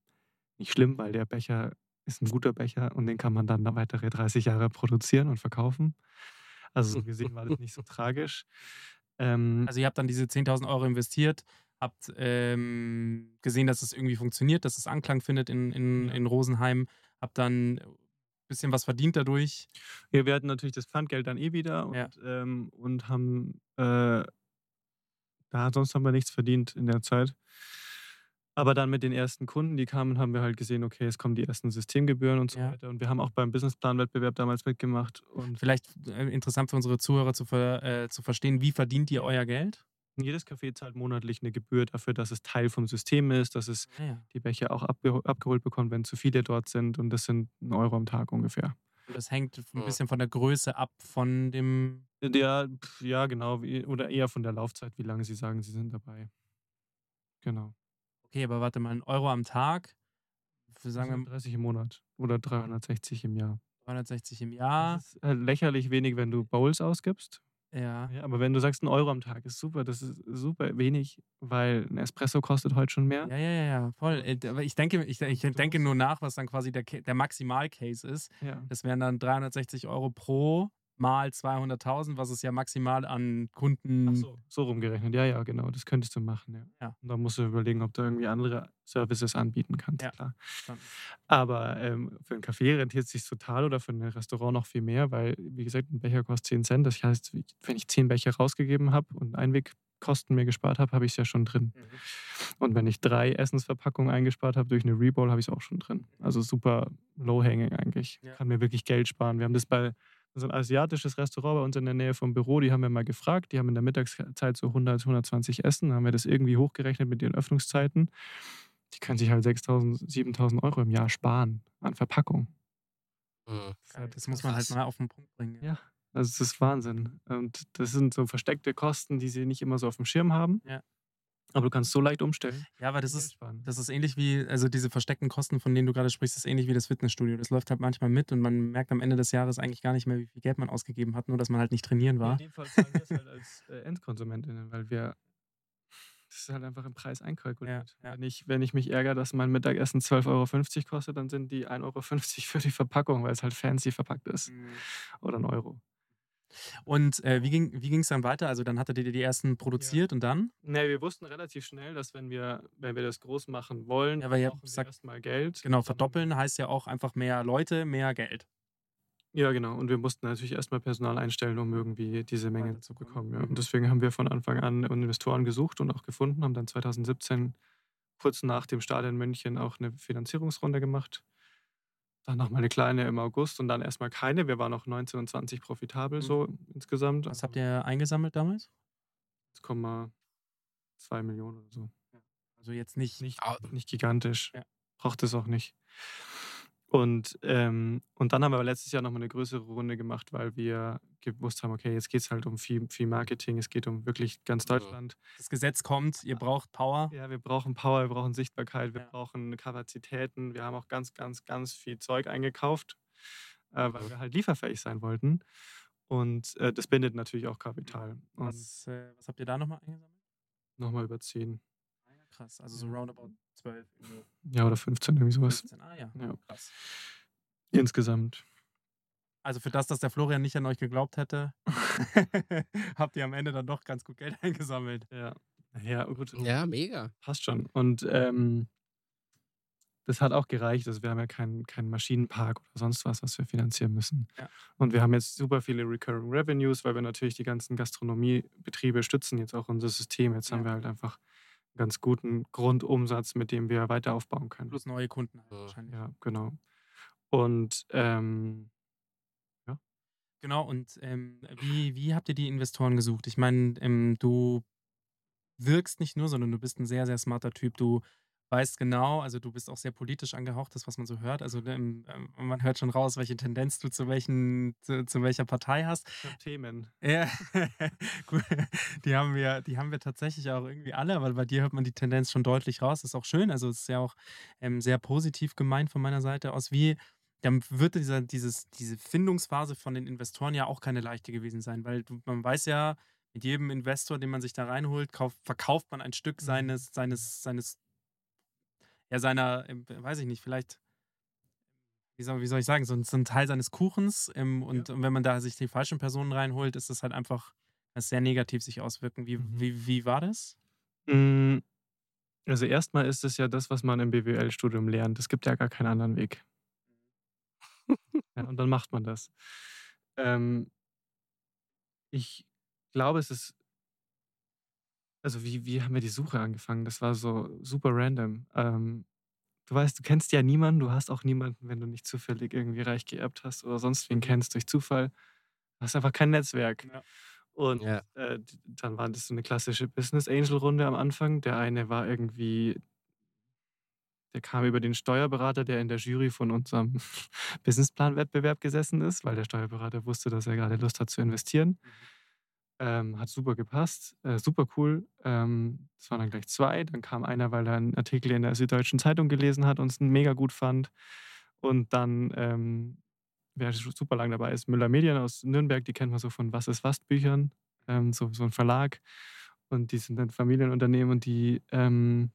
nicht schlimm, weil der Becher ist ein guter Becher und den kann man dann noch weitere 30 Jahre produzieren und verkaufen. Also so gesehen war das nicht so tragisch. Ähm, Also ihr habt dann diese 10.000 Euro investiert, habt ähm, gesehen, dass es irgendwie funktioniert, dass es Anklang findet in, in, in Rosenheim, habt dann ein bisschen was verdient dadurch. ja, wir hatten natürlich das Pfandgeld dann eh wieder und, Ja. ähm, und haben, äh, da sonst haben wir nichts verdient in der Zeit. Aber dann mit den ersten Kunden, die kamen, haben wir halt gesehen, okay, es kommen die ersten Systemgebühren und so Ja. weiter. Und wir haben auch beim Businessplan-Wettbewerb damals mitgemacht. Und Vielleicht äh, interessant für unsere Zuhörer zu, ver, äh, zu verstehen, wie verdient ihr euer Geld? Jedes Café zahlt monatlich eine Gebühr dafür, dass es Teil vom System ist, dass es Ja, ja. die Becher auch abge abgeholt bekommt, wenn zu viele dort sind. Und das sind ein Euro am Tag ungefähr. Das hängt ein bisschen von der Größe ab von dem. Ja, ja, genau. Oder eher von der Laufzeit, wie lange Sie sagen, Sie sind dabei. Genau. Okay, aber warte mal, ein Euro am Tag, für sagen wir 30 im Monat oder 360 im Jahr. 360 im Jahr. Das ist halt lächerlich wenig, wenn du Bowls ausgibst. Ja. Ja, aber wenn du sagst, ein Euro am Tag ist super, das ist super wenig, weil ein Espresso kostet heute schon mehr. Ja, ja, ja, ja, voll. Äh, Aber ich denke, ich, ich denke nur nach, was dann quasi der, der Maximal-Case ist. Ja. Das wären dann 360 Euro pro mal 200.000, was es ja maximal an Kunden. So, so rumgerechnet. Ja, ja, genau. Das könntest du machen, ja. Ja. Und dann musst du überlegen, ob du irgendwie andere Services anbieten kannst, Ja. klar. Aber ähm, für ein Café rentiert es sich total oder für ein Restaurant noch viel mehr, weil, wie gesagt, ein Becher kostet 10 Cent. Das heißt, wenn ich 10 Becher rausgegeben habe und Einwegkosten mir gespart habe, habe ich es ja schon drin. Mhm. Und wenn ich drei Essensverpackungen eingespart habe durch eine Rebowl, habe ich es auch schon drin. Also super low-hanging eigentlich. Ja. Kann mir wirklich Geld sparen. Wir haben das bei so ein asiatisches Restaurant bei uns in der Nähe vom Büro, die haben wir mal gefragt. Die haben in der Mittagszeit so 100, 120 Essen. Dann haben wir das irgendwie hochgerechnet mit ihren Öffnungszeiten. Die können sich halt 6.000, 7.000 Euro im Jahr sparen an Verpackung. Mhm. Ja, das muss man halt mal auf den Punkt bringen. Ja. Ja. Also das ist Wahnsinn. Und das sind so versteckte Kosten, die sie nicht immer so auf dem Schirm haben. Ja. Aber du kannst so leicht umstellen. ja, aber das ist, das ist ähnlich wie, also diese versteckten Kosten, von denen du gerade sprichst, ist ähnlich wie das Fitnessstudio. Das läuft halt manchmal mit und man merkt am Ende des Jahres eigentlich gar nicht mehr, wie viel Geld man ausgegeben hat, nur dass man halt nicht trainieren war. In dem Fall zahlen wir es halt als äh, Endkonsumentinnen, weil wir Das ist halt einfach im Preis einkalkuliert. Ja, ja. Wenn, ich, wenn ich mich ärgere, dass mein Mittagessen 12,50 Euro kostet, dann sind die 1,50 Euro für die Verpackung, weil es halt fancy verpackt ist. Oder ein Euro. Und äh, wie ging wie es dann weiter? Also dann hattet ihr die ersten produziert und dann? Nee, wir wussten relativ schnell, dass wenn wir, wenn wir das groß machen wollen, Ja, brauchen wir erstmal Geld. Genau, verdoppeln heißt ja auch einfach mehr Leute, mehr Geld. Ja, genau. Und wir mussten natürlich erstmal Personal einstellen, um irgendwie diese Menge zu bekommen. Ja. Und deswegen haben wir von Anfang an Investoren gesucht und auch gefunden, haben dann 2017 kurz nach dem Start in München auch eine Finanzierungsrunde gemacht. Dann nochmal eine kleine im August und dann erstmal keine. Wir waren noch 19 und 20 profitabel so insgesamt. Mhm. Was habt ihr eingesammelt damals? 1,2 Millionen oder so. Also jetzt nicht. Nicht, nicht gigantisch. Ja. Braucht es auch nicht. Und, ähm, und dann haben wir aber letztes Jahr nochmal eine größere Runde gemacht, weil wir gewusst haben, okay, jetzt geht es halt um viel, viel Marketing, es geht um wirklich ganz Ja. Deutschland. Das Gesetz kommt, ihr braucht Power. Ja, wir brauchen Power, wir brauchen Sichtbarkeit, wir Ja. brauchen Kapazitäten. Wir haben auch ganz, ganz, ganz viel Zeug eingekauft, äh, weil wir halt lieferfähig sein wollten. Und äh, das bindet natürlich auch Kapital. Und Was, äh, was habt ihr da nochmal eingesammelt? nochmal über 10, Ah ja, krass. Also so roundabout 12. irgendwie ja, oder 15, irgendwie sowas. 15. Ah ja, Ja. krass. Insgesamt. Also für das, dass der Florian nicht an euch geglaubt hätte, habt ihr am Ende dann doch ganz gut Geld eingesammelt. Ja. Ja, gut. Ja, mega. Passt schon. Und ähm, das hat auch gereicht. Also wir haben ja keinen keinen Maschinenpark oder sonst was, was wir finanzieren müssen. Ja. Und wir haben jetzt super viele Recurring Revenues, weil wir natürlich die ganzen Gastronomiebetriebe stützen jetzt auch unser System. Jetzt haben Ja. wir halt einfach ganz guten Grundumsatz, mit dem wir weiter aufbauen können. Plus neue Kunden halt Ja. wahrscheinlich. Ja, genau. Und ähm, Genau, und ähm, wie, wie habt ihr die Investoren gesucht? Ich meine, ähm, du wirkst nicht nur, sondern du bist ein sehr, sehr smarter Typ. Du weißt genau, also du bist auch sehr politisch angehaucht, das, was man so hört. Also ähm, ähm, man hört schon raus, welche Tendenz du zu, welchen, zu, zu welcher Partei hast. ich Themen. Ja, gut. Die haben wir, die haben wir tatsächlich auch irgendwie alle, aber bei dir hört man die Tendenz schon deutlich raus. Das ist auch schön. Also es ist ja auch ähm, sehr positiv gemeint von meiner Seite aus. Wie dann wird dieser, dieses, diese Findungsphase von den Investoren ja auch keine leichte gewesen sein, weil du, man weiß ja, mit jedem Investor, den man sich da reinholt, kauft, verkauft man ein Stück seines, seines, seines, ja, seiner, ähm, weiß ich nicht, vielleicht, wie soll, wie soll ich sagen, so ein, so ein Teil seines Kuchens. Ähm, und, und wenn man da sich die falschen Personen reinholt, ist das halt einfach das sehr negativ sich auswirken. Wie, Mhm. wie, wie war das? Mm, Also erstmal ist es ja das, was man im BWL-Studium lernt. Es gibt ja gar keinen anderen Weg. ja, und dann macht man das. Ähm, ich glaube, es ist. Also, wie, wie haben wir die Suche angefangen? Das war so super random. Ähm, du weißt, du kennst ja niemanden, du hast auch niemanden, wenn du nicht zufällig irgendwie reich geerbt hast oder sonst wen kennst durch Zufall. Du hast einfach kein Netzwerk. Ja. Und Ja. äh, dann war das so eine klassische Business Angel Runde am Anfang. Der eine war irgendwie, der kam über den Steuerberater, der in der Jury von unserem Businessplan-Wettbewerb gesessen ist, weil der Steuerberater wusste, dass er gerade Lust hat zu investieren. Ähm, hat super gepasst, äh, super cool. Ähm, das waren dann gleich zwei. Dann kam einer, weil er einen Artikel in der Süddeutschen Zeitung gelesen hat und es mega gut fand. Und dann, ähm, wer super lang dabei ist, Müller Medien aus Nürnberg, die kennt man so von Was ist was Büchern, ähm, so, so ein Verlag. Und die sind dann Familienunternehmen und die, ähm,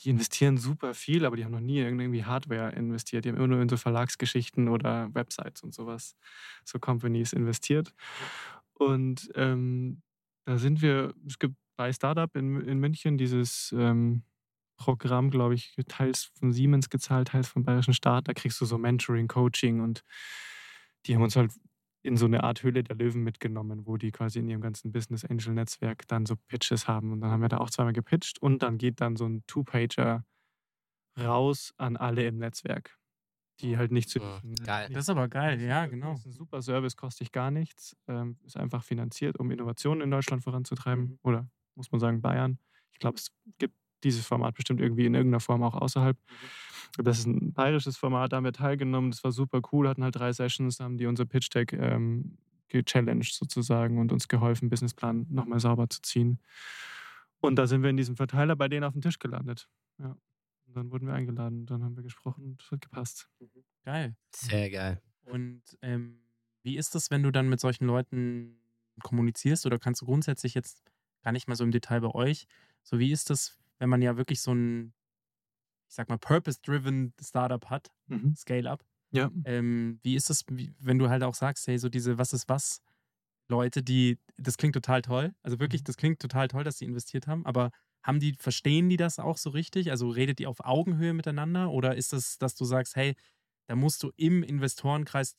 die investieren super viel, aber die haben noch nie irgendwie Hardware investiert. Die haben immer nur in so Verlagsgeschichten oder Websites und sowas, so Companies investiert. Und ähm, da sind wir, es gibt bei Startup in, in München dieses ähm, Programm, glaube ich, teils von Siemens gezahlt, teils vom Bayerischen Staat. Da kriegst du so Mentoring, Coaching und die haben uns halt in so eine Art Höhle der Löwen mitgenommen, wo die quasi in ihrem ganzen Business Angel Netzwerk dann so Pitches haben. Und dann haben wir da auch zweimal gepitcht und dann geht dann so ein Two-Pager raus an alle im Netzwerk, die halt nicht zu. Ja, geil. Das ist aber geil, ja, genau. Das ist ein super Service, kostet gar nichts. Ähm, ist einfach finanziert, um Innovationen in Deutschland voranzutreiben. Mhm. Oder muss man sagen, Bayern. Ich glaube, es gibt dieses Format bestimmt irgendwie in irgendeiner Form auch außerhalb. Mhm. Das ist ein bayerisches Format, da haben wir teilgenommen. Das war super cool, hatten halt drei Sessions, da haben die unser Pitch Deck ähm, gechallenged sozusagen und uns geholfen, Businessplan nochmal sauber zu ziehen. Und da sind wir in diesem Verteiler bei denen auf dem Tisch gelandet. Ja. Und dann wurden wir eingeladen, dann haben wir gesprochen und es hat gepasst. Geil. Sehr geil. Und ähm, wie ist das, wenn du dann mit solchen Leuten kommunizierst oder kannst du grundsätzlich jetzt gar nicht mal so im Detail bei euch, So wie ist das, wenn man ja wirklich so ein, ich sag mal, purpose-driven Startup hat, Mhm. Scale-Up? Ja. Ähm, wie ist das, wenn du halt auch sagst, hey, so diese Was ist was Leute, die, das klingt total toll. Also wirklich, das klingt total toll, dass sie investiert haben, aber haben die, verstehen die das auch so richtig? Also redet ihr auf Augenhöhe miteinander oder ist das, dass du sagst, hey, da musst du im Investorenkreis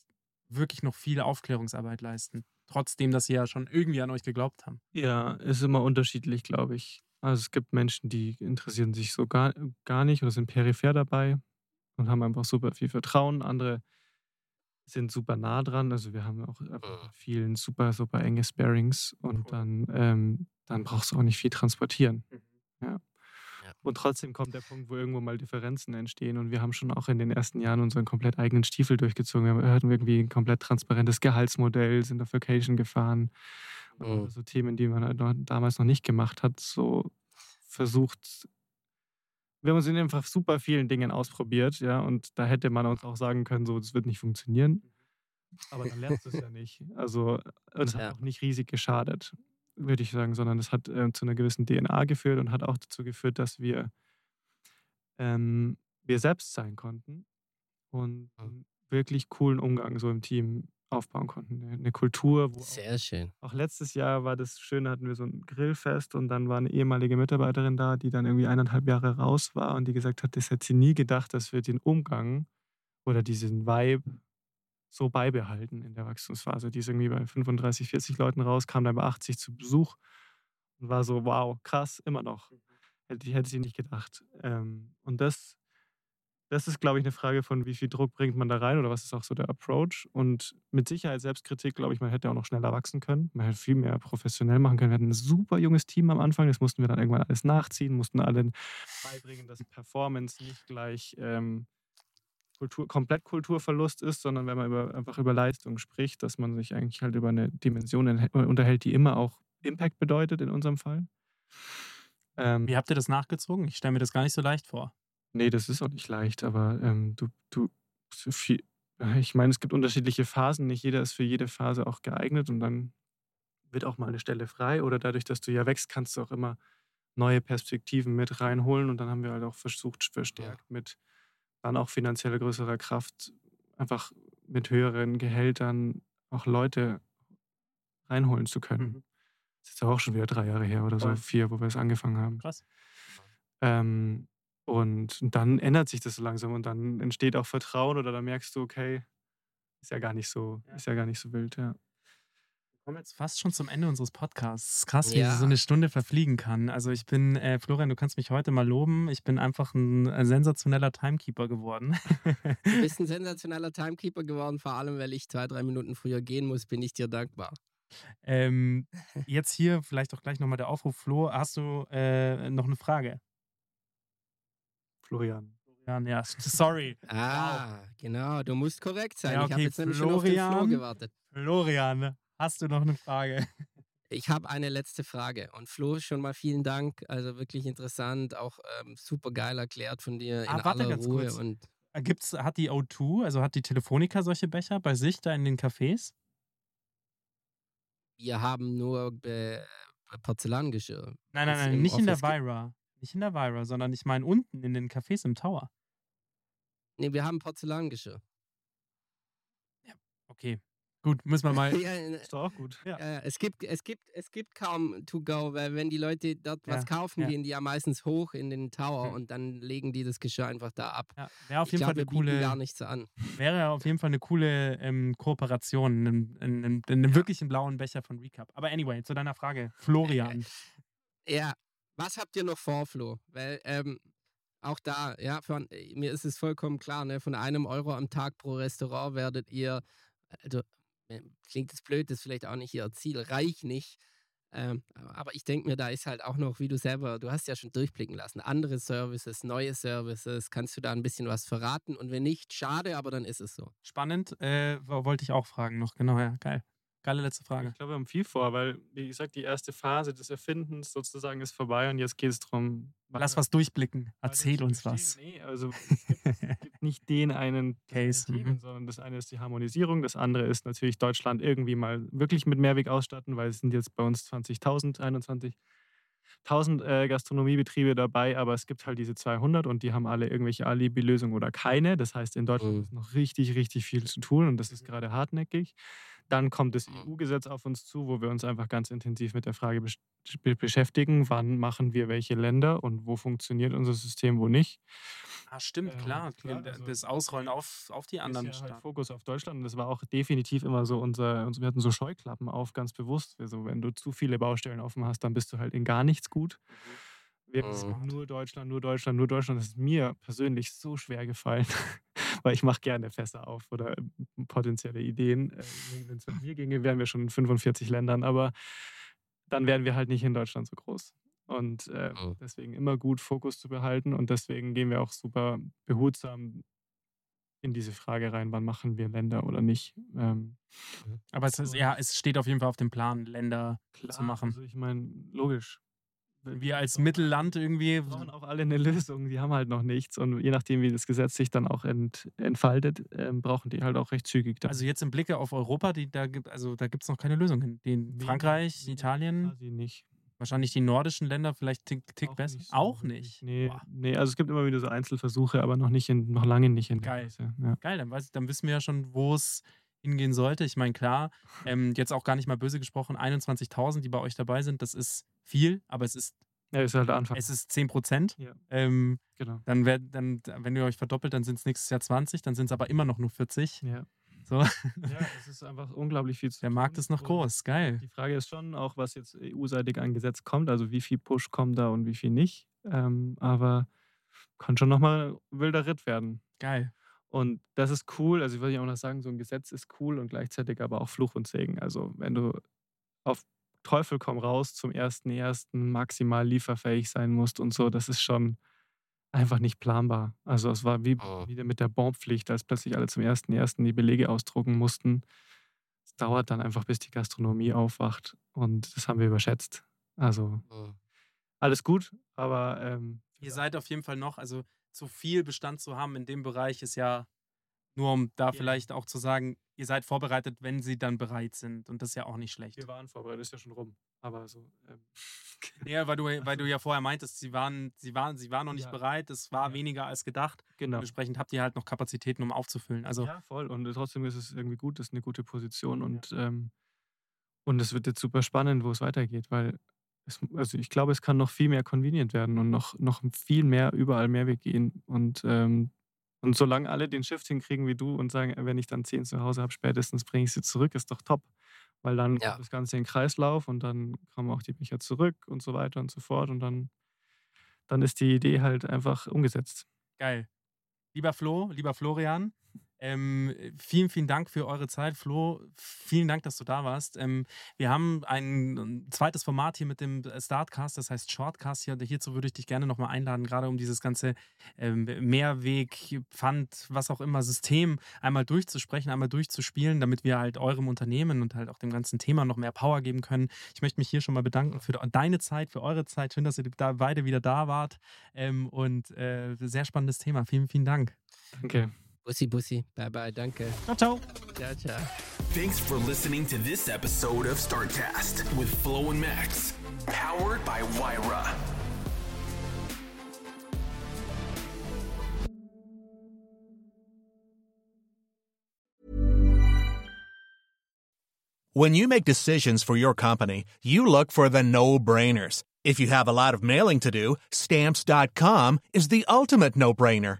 wirklich noch viel Aufklärungsarbeit leisten, trotzdem, dass sie ja schon irgendwie an euch geglaubt haben? Ja, ist immer unterschiedlich, glaube ich. Also es gibt Menschen, die interessieren sich so gar, gar nicht oder sind peripher dabei und haben einfach super viel Vertrauen. Andere sind super nah dran. Also wir haben auch einfach mit vielen super, super enge Sparings und dann, ähm, dann brauchst du auch nicht viel transportieren. Ja. Ja. Und trotzdem kommt der Punkt, wo irgendwo mal Differenzen entstehen. Und wir haben schon auch in den ersten Jahren unseren komplett eigenen Stiefel durchgezogen. Wir hatten irgendwie ein komplett transparentes Gehaltsmodell, sind auf Vacation gefahren. Und Mhm. so Themen, die man halt noch, damals noch nicht gemacht hat, so versucht. Wir haben uns in einfach super vielen Dingen ausprobiert, ja, und da hätte man uns auch sagen können, so, das wird nicht funktionieren. Aber dann lernst du es ja nicht. Also, es hat Ja. auch nicht riesig geschadet, würde ich sagen, sondern es hat äh, zu einer gewissen DNA geführt und hat auch dazu geführt, dass wir, ähm, wir selbst sein konnten und wirklich coolen Umgang so im Team aufbauen konnten. Eine Kultur, wo auch Sehr schön. auch letztes Jahr war das schön, hatten wir so ein Grillfest und dann war eine ehemalige Mitarbeiterin da, die dann irgendwie eineinhalb Jahre raus war und die gesagt hat, das hätte sie nie gedacht, dass wir den Umgang oder diesen Vibe so beibehalten in der Wachstumsphase. Die ist irgendwie bei 35, 40 Leuten raus, kam dann bei 80 zu Besuch und war so, wow, krass, immer noch. Hätte, hätte sie nicht gedacht. Ähm, und das, das ist, glaube ich, eine Frage von, wie viel Druck bringt man da rein oder was ist auch so der Approach. Und mit Sicherheit Selbstkritik, glaube ich, man hätte auch noch schneller wachsen können. Man hätte viel mehr professionell machen können. Wir hatten ein super junges Team am Anfang, das mussten wir dann irgendwann alles nachziehen, mussten allen beibringen, dass Performance nicht gleich ähm, Kultur, komplett Kulturverlust ist, sondern wenn man über, einfach über Leistung spricht, dass man sich eigentlich halt über eine Dimension enthält- unterhält, die immer auch Impact bedeutet in unserem Fall. Ähm, Wie habt ihr das nachgezogen? Ich stelle mir das gar nicht so leicht vor. Nee, das ist auch nicht leicht, aber ähm, du, du, viel, ich meine, es gibt unterschiedliche Phasen, nicht jeder ist für jede Phase auch geeignet und dann wird auch mal eine Stelle frei oder dadurch, dass du ja wächst, kannst du auch immer neue Perspektiven mit reinholen und dann haben wir halt auch versucht, verstärkt mit dann auch finanziell größerer Kraft, einfach mit höheren Gehältern auch Leute reinholen zu können. Mhm. Das ist jetzt auch schon wieder drei Jahre her oder so, vier, wo wir es angefangen haben. Krass. Ähm, und dann ändert sich das so langsam und dann entsteht auch Vertrauen oder dann merkst du, okay, ist ja gar nicht so, Ja. ist ja gar nicht so wild, ja. Wir kommen jetzt fast schon zum Ende unseres Podcasts. Krass, wie Ja. so eine Stunde verfliegen kann. Also ich bin, äh, Florian, du kannst mich heute mal loben. Ich bin einfach ein, äh, sensationeller Timekeeper geworden. Du bist ein sensationeller Timekeeper geworden, vor allem, weil ich zwei, drei Minuten früher gehen muss, bin ich dir dankbar. ähm, jetzt hier vielleicht auch gleich nochmal der Aufruf. Flo, hast du äh, noch eine Frage? Florian. Florian, ja, sorry. Ah, genau, du musst korrekt sein. Ja, Ich habe okay, jetzt nämlich schon auf den Flo Florian. gewartet. Florian, hast du noch eine Frage? Ich habe eine letzte Frage. Und Flo, schon mal vielen Dank. Also wirklich interessant, auch ähm, super geil erklärt von dir in Ah, warte aller ganz Ruhe. kurz. Und Äh, Gibt's, hat die O2, also hat die Telefonica solche Becher bei sich da in den Cafés? wir haben nur äh, Porzellangeschirr. Nein, nein, nein, nicht in der Vira. Nicht in der Vira, sondern ich meine unten in den Cafés im Tower. Nee, wir haben Porzellangeschirr. Okay, gut, müssen wir mal. Ja, Ist doch auch gut. Ja. äh, es, gibt, es, gibt, es gibt kaum To-Go, weil wenn die Leute dort was Ja, kaufen, ja. gehen die ja meistens hoch in den Tower Mhm. und dann legen die das Geschirr einfach da ab. Ja, wäre auf ich jeden glaube, Fall eine coole. gar nichts an. Wäre auf jeden Fall eine coole ähm, Kooperation, in, in, in, in einem wirklichen blauen Becher von Recap. Aber anyway, zu deiner Frage. Florian. Ja, was habt ihr noch vor, Flo? Weil ähm, auch da, ja, von, äh, mir ist es vollkommen klar, ne, von einem Euro am Tag pro Restaurant werdet ihr, also klingt jetzt blöd, das ist vielleicht auch nicht ihr Ziel, reich nicht. Ähm, aber ich denke mir, da ist halt auch noch, wie du selber, du hast ja schon durchblicken lassen, andere Services, neue Services, kannst du da ein bisschen was verraten? Und wenn nicht, schade, aber dann ist es so. Spannend, äh, wo- wollte ich auch fragen noch. Genau, ja, geil. Geile letzte Frage. Ich glaube, wir haben viel vor, weil, wie gesagt, die erste Phase des Erfindens sozusagen ist vorbei und jetzt geht es darum, Lass was durchblicken. Erzähl uns was. Nee, also es gibt, es gibt nicht den einen Case, Themen, mhm. sondern das eine ist die Harmonisierung, das andere ist natürlich Deutschland irgendwie mal wirklich mit Mehrweg ausstatten, weil es sind jetzt bei uns 20.000, 21. 1000 äh, Gastronomiebetriebe dabei, aber es gibt halt diese 200 und die haben alle irgendwelche Alibi-Lösungen oder keine. Das heißt, in Deutschland Mhm. ist noch richtig, richtig viel zu tun und das ist gerade hartnäckig. Dann kommt das Mhm. EU-Gesetz auf uns zu, wo wir uns einfach ganz intensiv mit der Frage besch be- beschäftigen, wann machen wir welche Länder und wo funktioniert unser System, wo nicht. Ah, stimmt, Äh, klar. klar, also das Ausrollen auf, auf die anderen Bisher halt Staaten. Fokus auf Deutschland und das war auch definitiv immer so unser, uns- wir hatten so Scheuklappen auf, ganz bewusst. Also wenn du zu viele Baustellen offen hast, dann bist du halt in gar nichts gut. Wir Mhm. nur Deutschland, nur Deutschland, nur Deutschland. Das ist mir persönlich so schwer gefallen, weil ich mache gerne Fässer auf oder äh, potenzielle Ideen. Wenn es mit mir ginge, wären wir schon in 45 Ländern, aber dann wären wir halt nicht in Deutschland so groß. Und äh, Mhm. deswegen immer gut Fokus zu behalten und deswegen gehen wir auch super behutsam in diese Frage rein, wann machen wir Länder oder nicht. Ähm, Aber es, ist, ja, es steht auf jeden Fall auf dem Plan, Länder klar, zu machen. Also ich meine, logisch. Wir als Mittelland irgendwie. Wir brauchen auch alle eine Lösung. Die haben halt noch nichts. Und je nachdem, wie das Gesetz sich dann auch ent, entfaltet, ähm, brauchen die halt auch recht zügig. Dann. Also jetzt im Blicke auf Europa, die, da gibt also da gibt es noch keine Lösung hin. Die in Wenig- Frankreich, wenig Italien, quasi nicht. wahrscheinlich die nordischen Länder vielleicht tick, tick Auch besser. nicht so auch nicht. Nee, Boah. nee, also es gibt immer wieder so Einzelversuche, aber noch nicht in, noch lange nicht in der Geil. Ja. Geil, dann, weiß, ich- dann wissen wir ja schon, wo es hingehen sollte. Ich meine, klar, ähm, jetzt auch gar nicht mal böse gesprochen, 21.000, die bei euch dabei sind, das ist viel, aber es ist, ja, ist halt der Anfang. es ist 10 Prozent. Ja. Ähm, genau. dann, wär, dann, wenn ihr euch verdoppelt, dann sind es nächstes Jahr 20, dann sind es aber immer noch nur 40. Ja. So, ja, es ist einfach unglaublich viel zu der Markt tun ist noch groß, geil. Die Frage ist schon auch, was jetzt EU-seitig an Gesetz kommt, also wie viel Push kommt da und wie viel nicht. Ähm, aber kann schon nochmal wilder Ritt werden. Geil. Und das ist cool. Also ich würde ja auch noch sagen, so ein Gesetz ist cool und gleichzeitig aber auch Fluch und Segen. Also wenn du auf Teufel komm raus zum ersten ersten maximal lieferfähig sein musst und so, das ist schon einfach nicht planbar. Also es war wie Mhm. wieder mit der Bonpflicht, als plötzlich alle zum ersten ersten die Belege ausdrucken mussten. Es dauert dann einfach, bis die Gastronomie aufwacht und das haben wir überschätzt. Also Mhm. alles gut, aber ähm, Ihr seid auf jeden Fall noch, also zu viel Bestand zu haben in dem Bereich ist ja nur um da Ja. vielleicht auch zu sagen, ihr seid vorbereitet, wenn sie dann bereit sind. Und das ist ja auch nicht schlecht. wir waren vorbereitet, ist ja schon rum. Aber so. Ähm, Ja, weil du, weil du ja vorher meintest, sie waren, sie waren, sie waren noch nicht Ja. bereit, es war Ja. weniger als gedacht. genau. Dementsprechend habt ihr halt noch Kapazitäten, um aufzufüllen. Also ja, voll. Und trotzdem ist es irgendwie gut, das ist eine gute Position und, ähm, und es wird jetzt super spannend, wo es weitergeht, weil es, also ich glaube, es kann noch viel mehr convenient werden und noch, noch viel mehr überall Mehrweg gehen. Und, ähm, und solange alle den Shift hinkriegen wie du und sagen, wenn ich dann zehn zu Hause habe, spätestens bringe ich sie zurück, ist doch top. Weil dann Ja. kommt das Ganze in den Kreislauf und dann kommen auch die Becher zurück und so weiter und so fort. Und dann, dann ist die Idee halt einfach umgesetzt. geil. Lieber Flo, lieber Florian, ähm, vielen, vielen Dank für eure Zeit. Flo, vielen Dank, dass du da warst. Ähm, wir haben ein, zweites Format hier mit dem Startcast, das heißt Shortcast hier. Hierzu würde ich dich gerne nochmal einladen, gerade um dieses ganze ähm, Mehrweg, Pfand, was auch immer, System einmal durchzusprechen, einmal durchzuspielen, damit wir halt eurem Unternehmen und halt auch dem ganzen Thema noch mehr Power geben können. Ich möchte mich hier schon mal bedanken für deine Zeit, für eure Zeit. Schön, dass ihr da beide wieder da wart. Ähm, und äh, sehr spannendes Thema. Vielen, vielen Dank. Danke. Bussi, Bussi. Bye, bye. Danke. Ciao, ciao. Ciao, ciao. Thanks for listening to this episode of Startcast with Flo and Max, powered by Wyra. When you make decisions for your company, you look for the no brainers. If you have a lot of mailing to do, stamps.com is the ultimate no brainer.